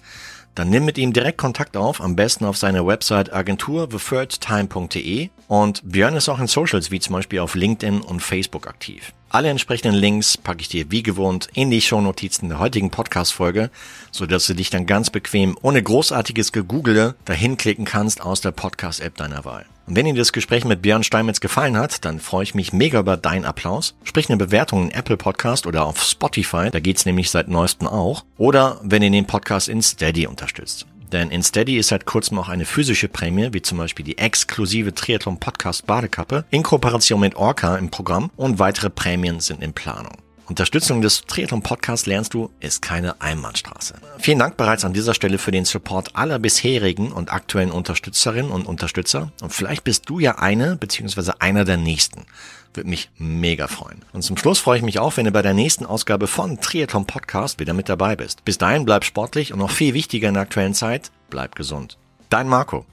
dann nimm mit ihm direkt Kontakt auf, am besten auf seiner Website agenturthethirdtime.de und Björn ist auch in Socials wie zum Beispiel auf LinkedIn und Facebook aktiv. Alle entsprechenden Links packe ich dir wie gewohnt in die Shownotizen der heutigen Podcast-Folge, sodass du dich dann ganz bequem ohne großartiges Gegoogle dahin klicken kannst aus der Podcast-App deiner Wahl. Und wenn dir das Gespräch mit Björn Steinmetz gefallen hat, dann freue ich mich mega über deinen Applaus. Sprich eine Bewertung in Apple Podcast oder auf Spotify, da geht's nämlich seit neuestem auch. Oder wenn ihr den Podcast in Steady unterstützt. Denn in Steady ist seit kurzem auch eine physische Prämie, wie zum Beispiel die exklusive Triathlon Podcast Badekappe in Kooperation mit Orca im Programm und weitere Prämien sind in Planung. Unterstützung des Triathlon Podcasts lernst du, ist keine Einbahnstraße. Vielen Dank bereits an dieser Stelle für den Support aller bisherigen und aktuellen Unterstützerinnen und Unterstützer. Und vielleicht bist du ja eine bzw. einer der nächsten. Würde mich mega freuen. Und zum Schluss freue ich mich auch, wenn du bei der nächsten Ausgabe von Triathlon Podcast wieder mit dabei bist. Bis dahin bleib sportlich und noch viel wichtiger in der aktuellen Zeit, bleib gesund. Dein Marco.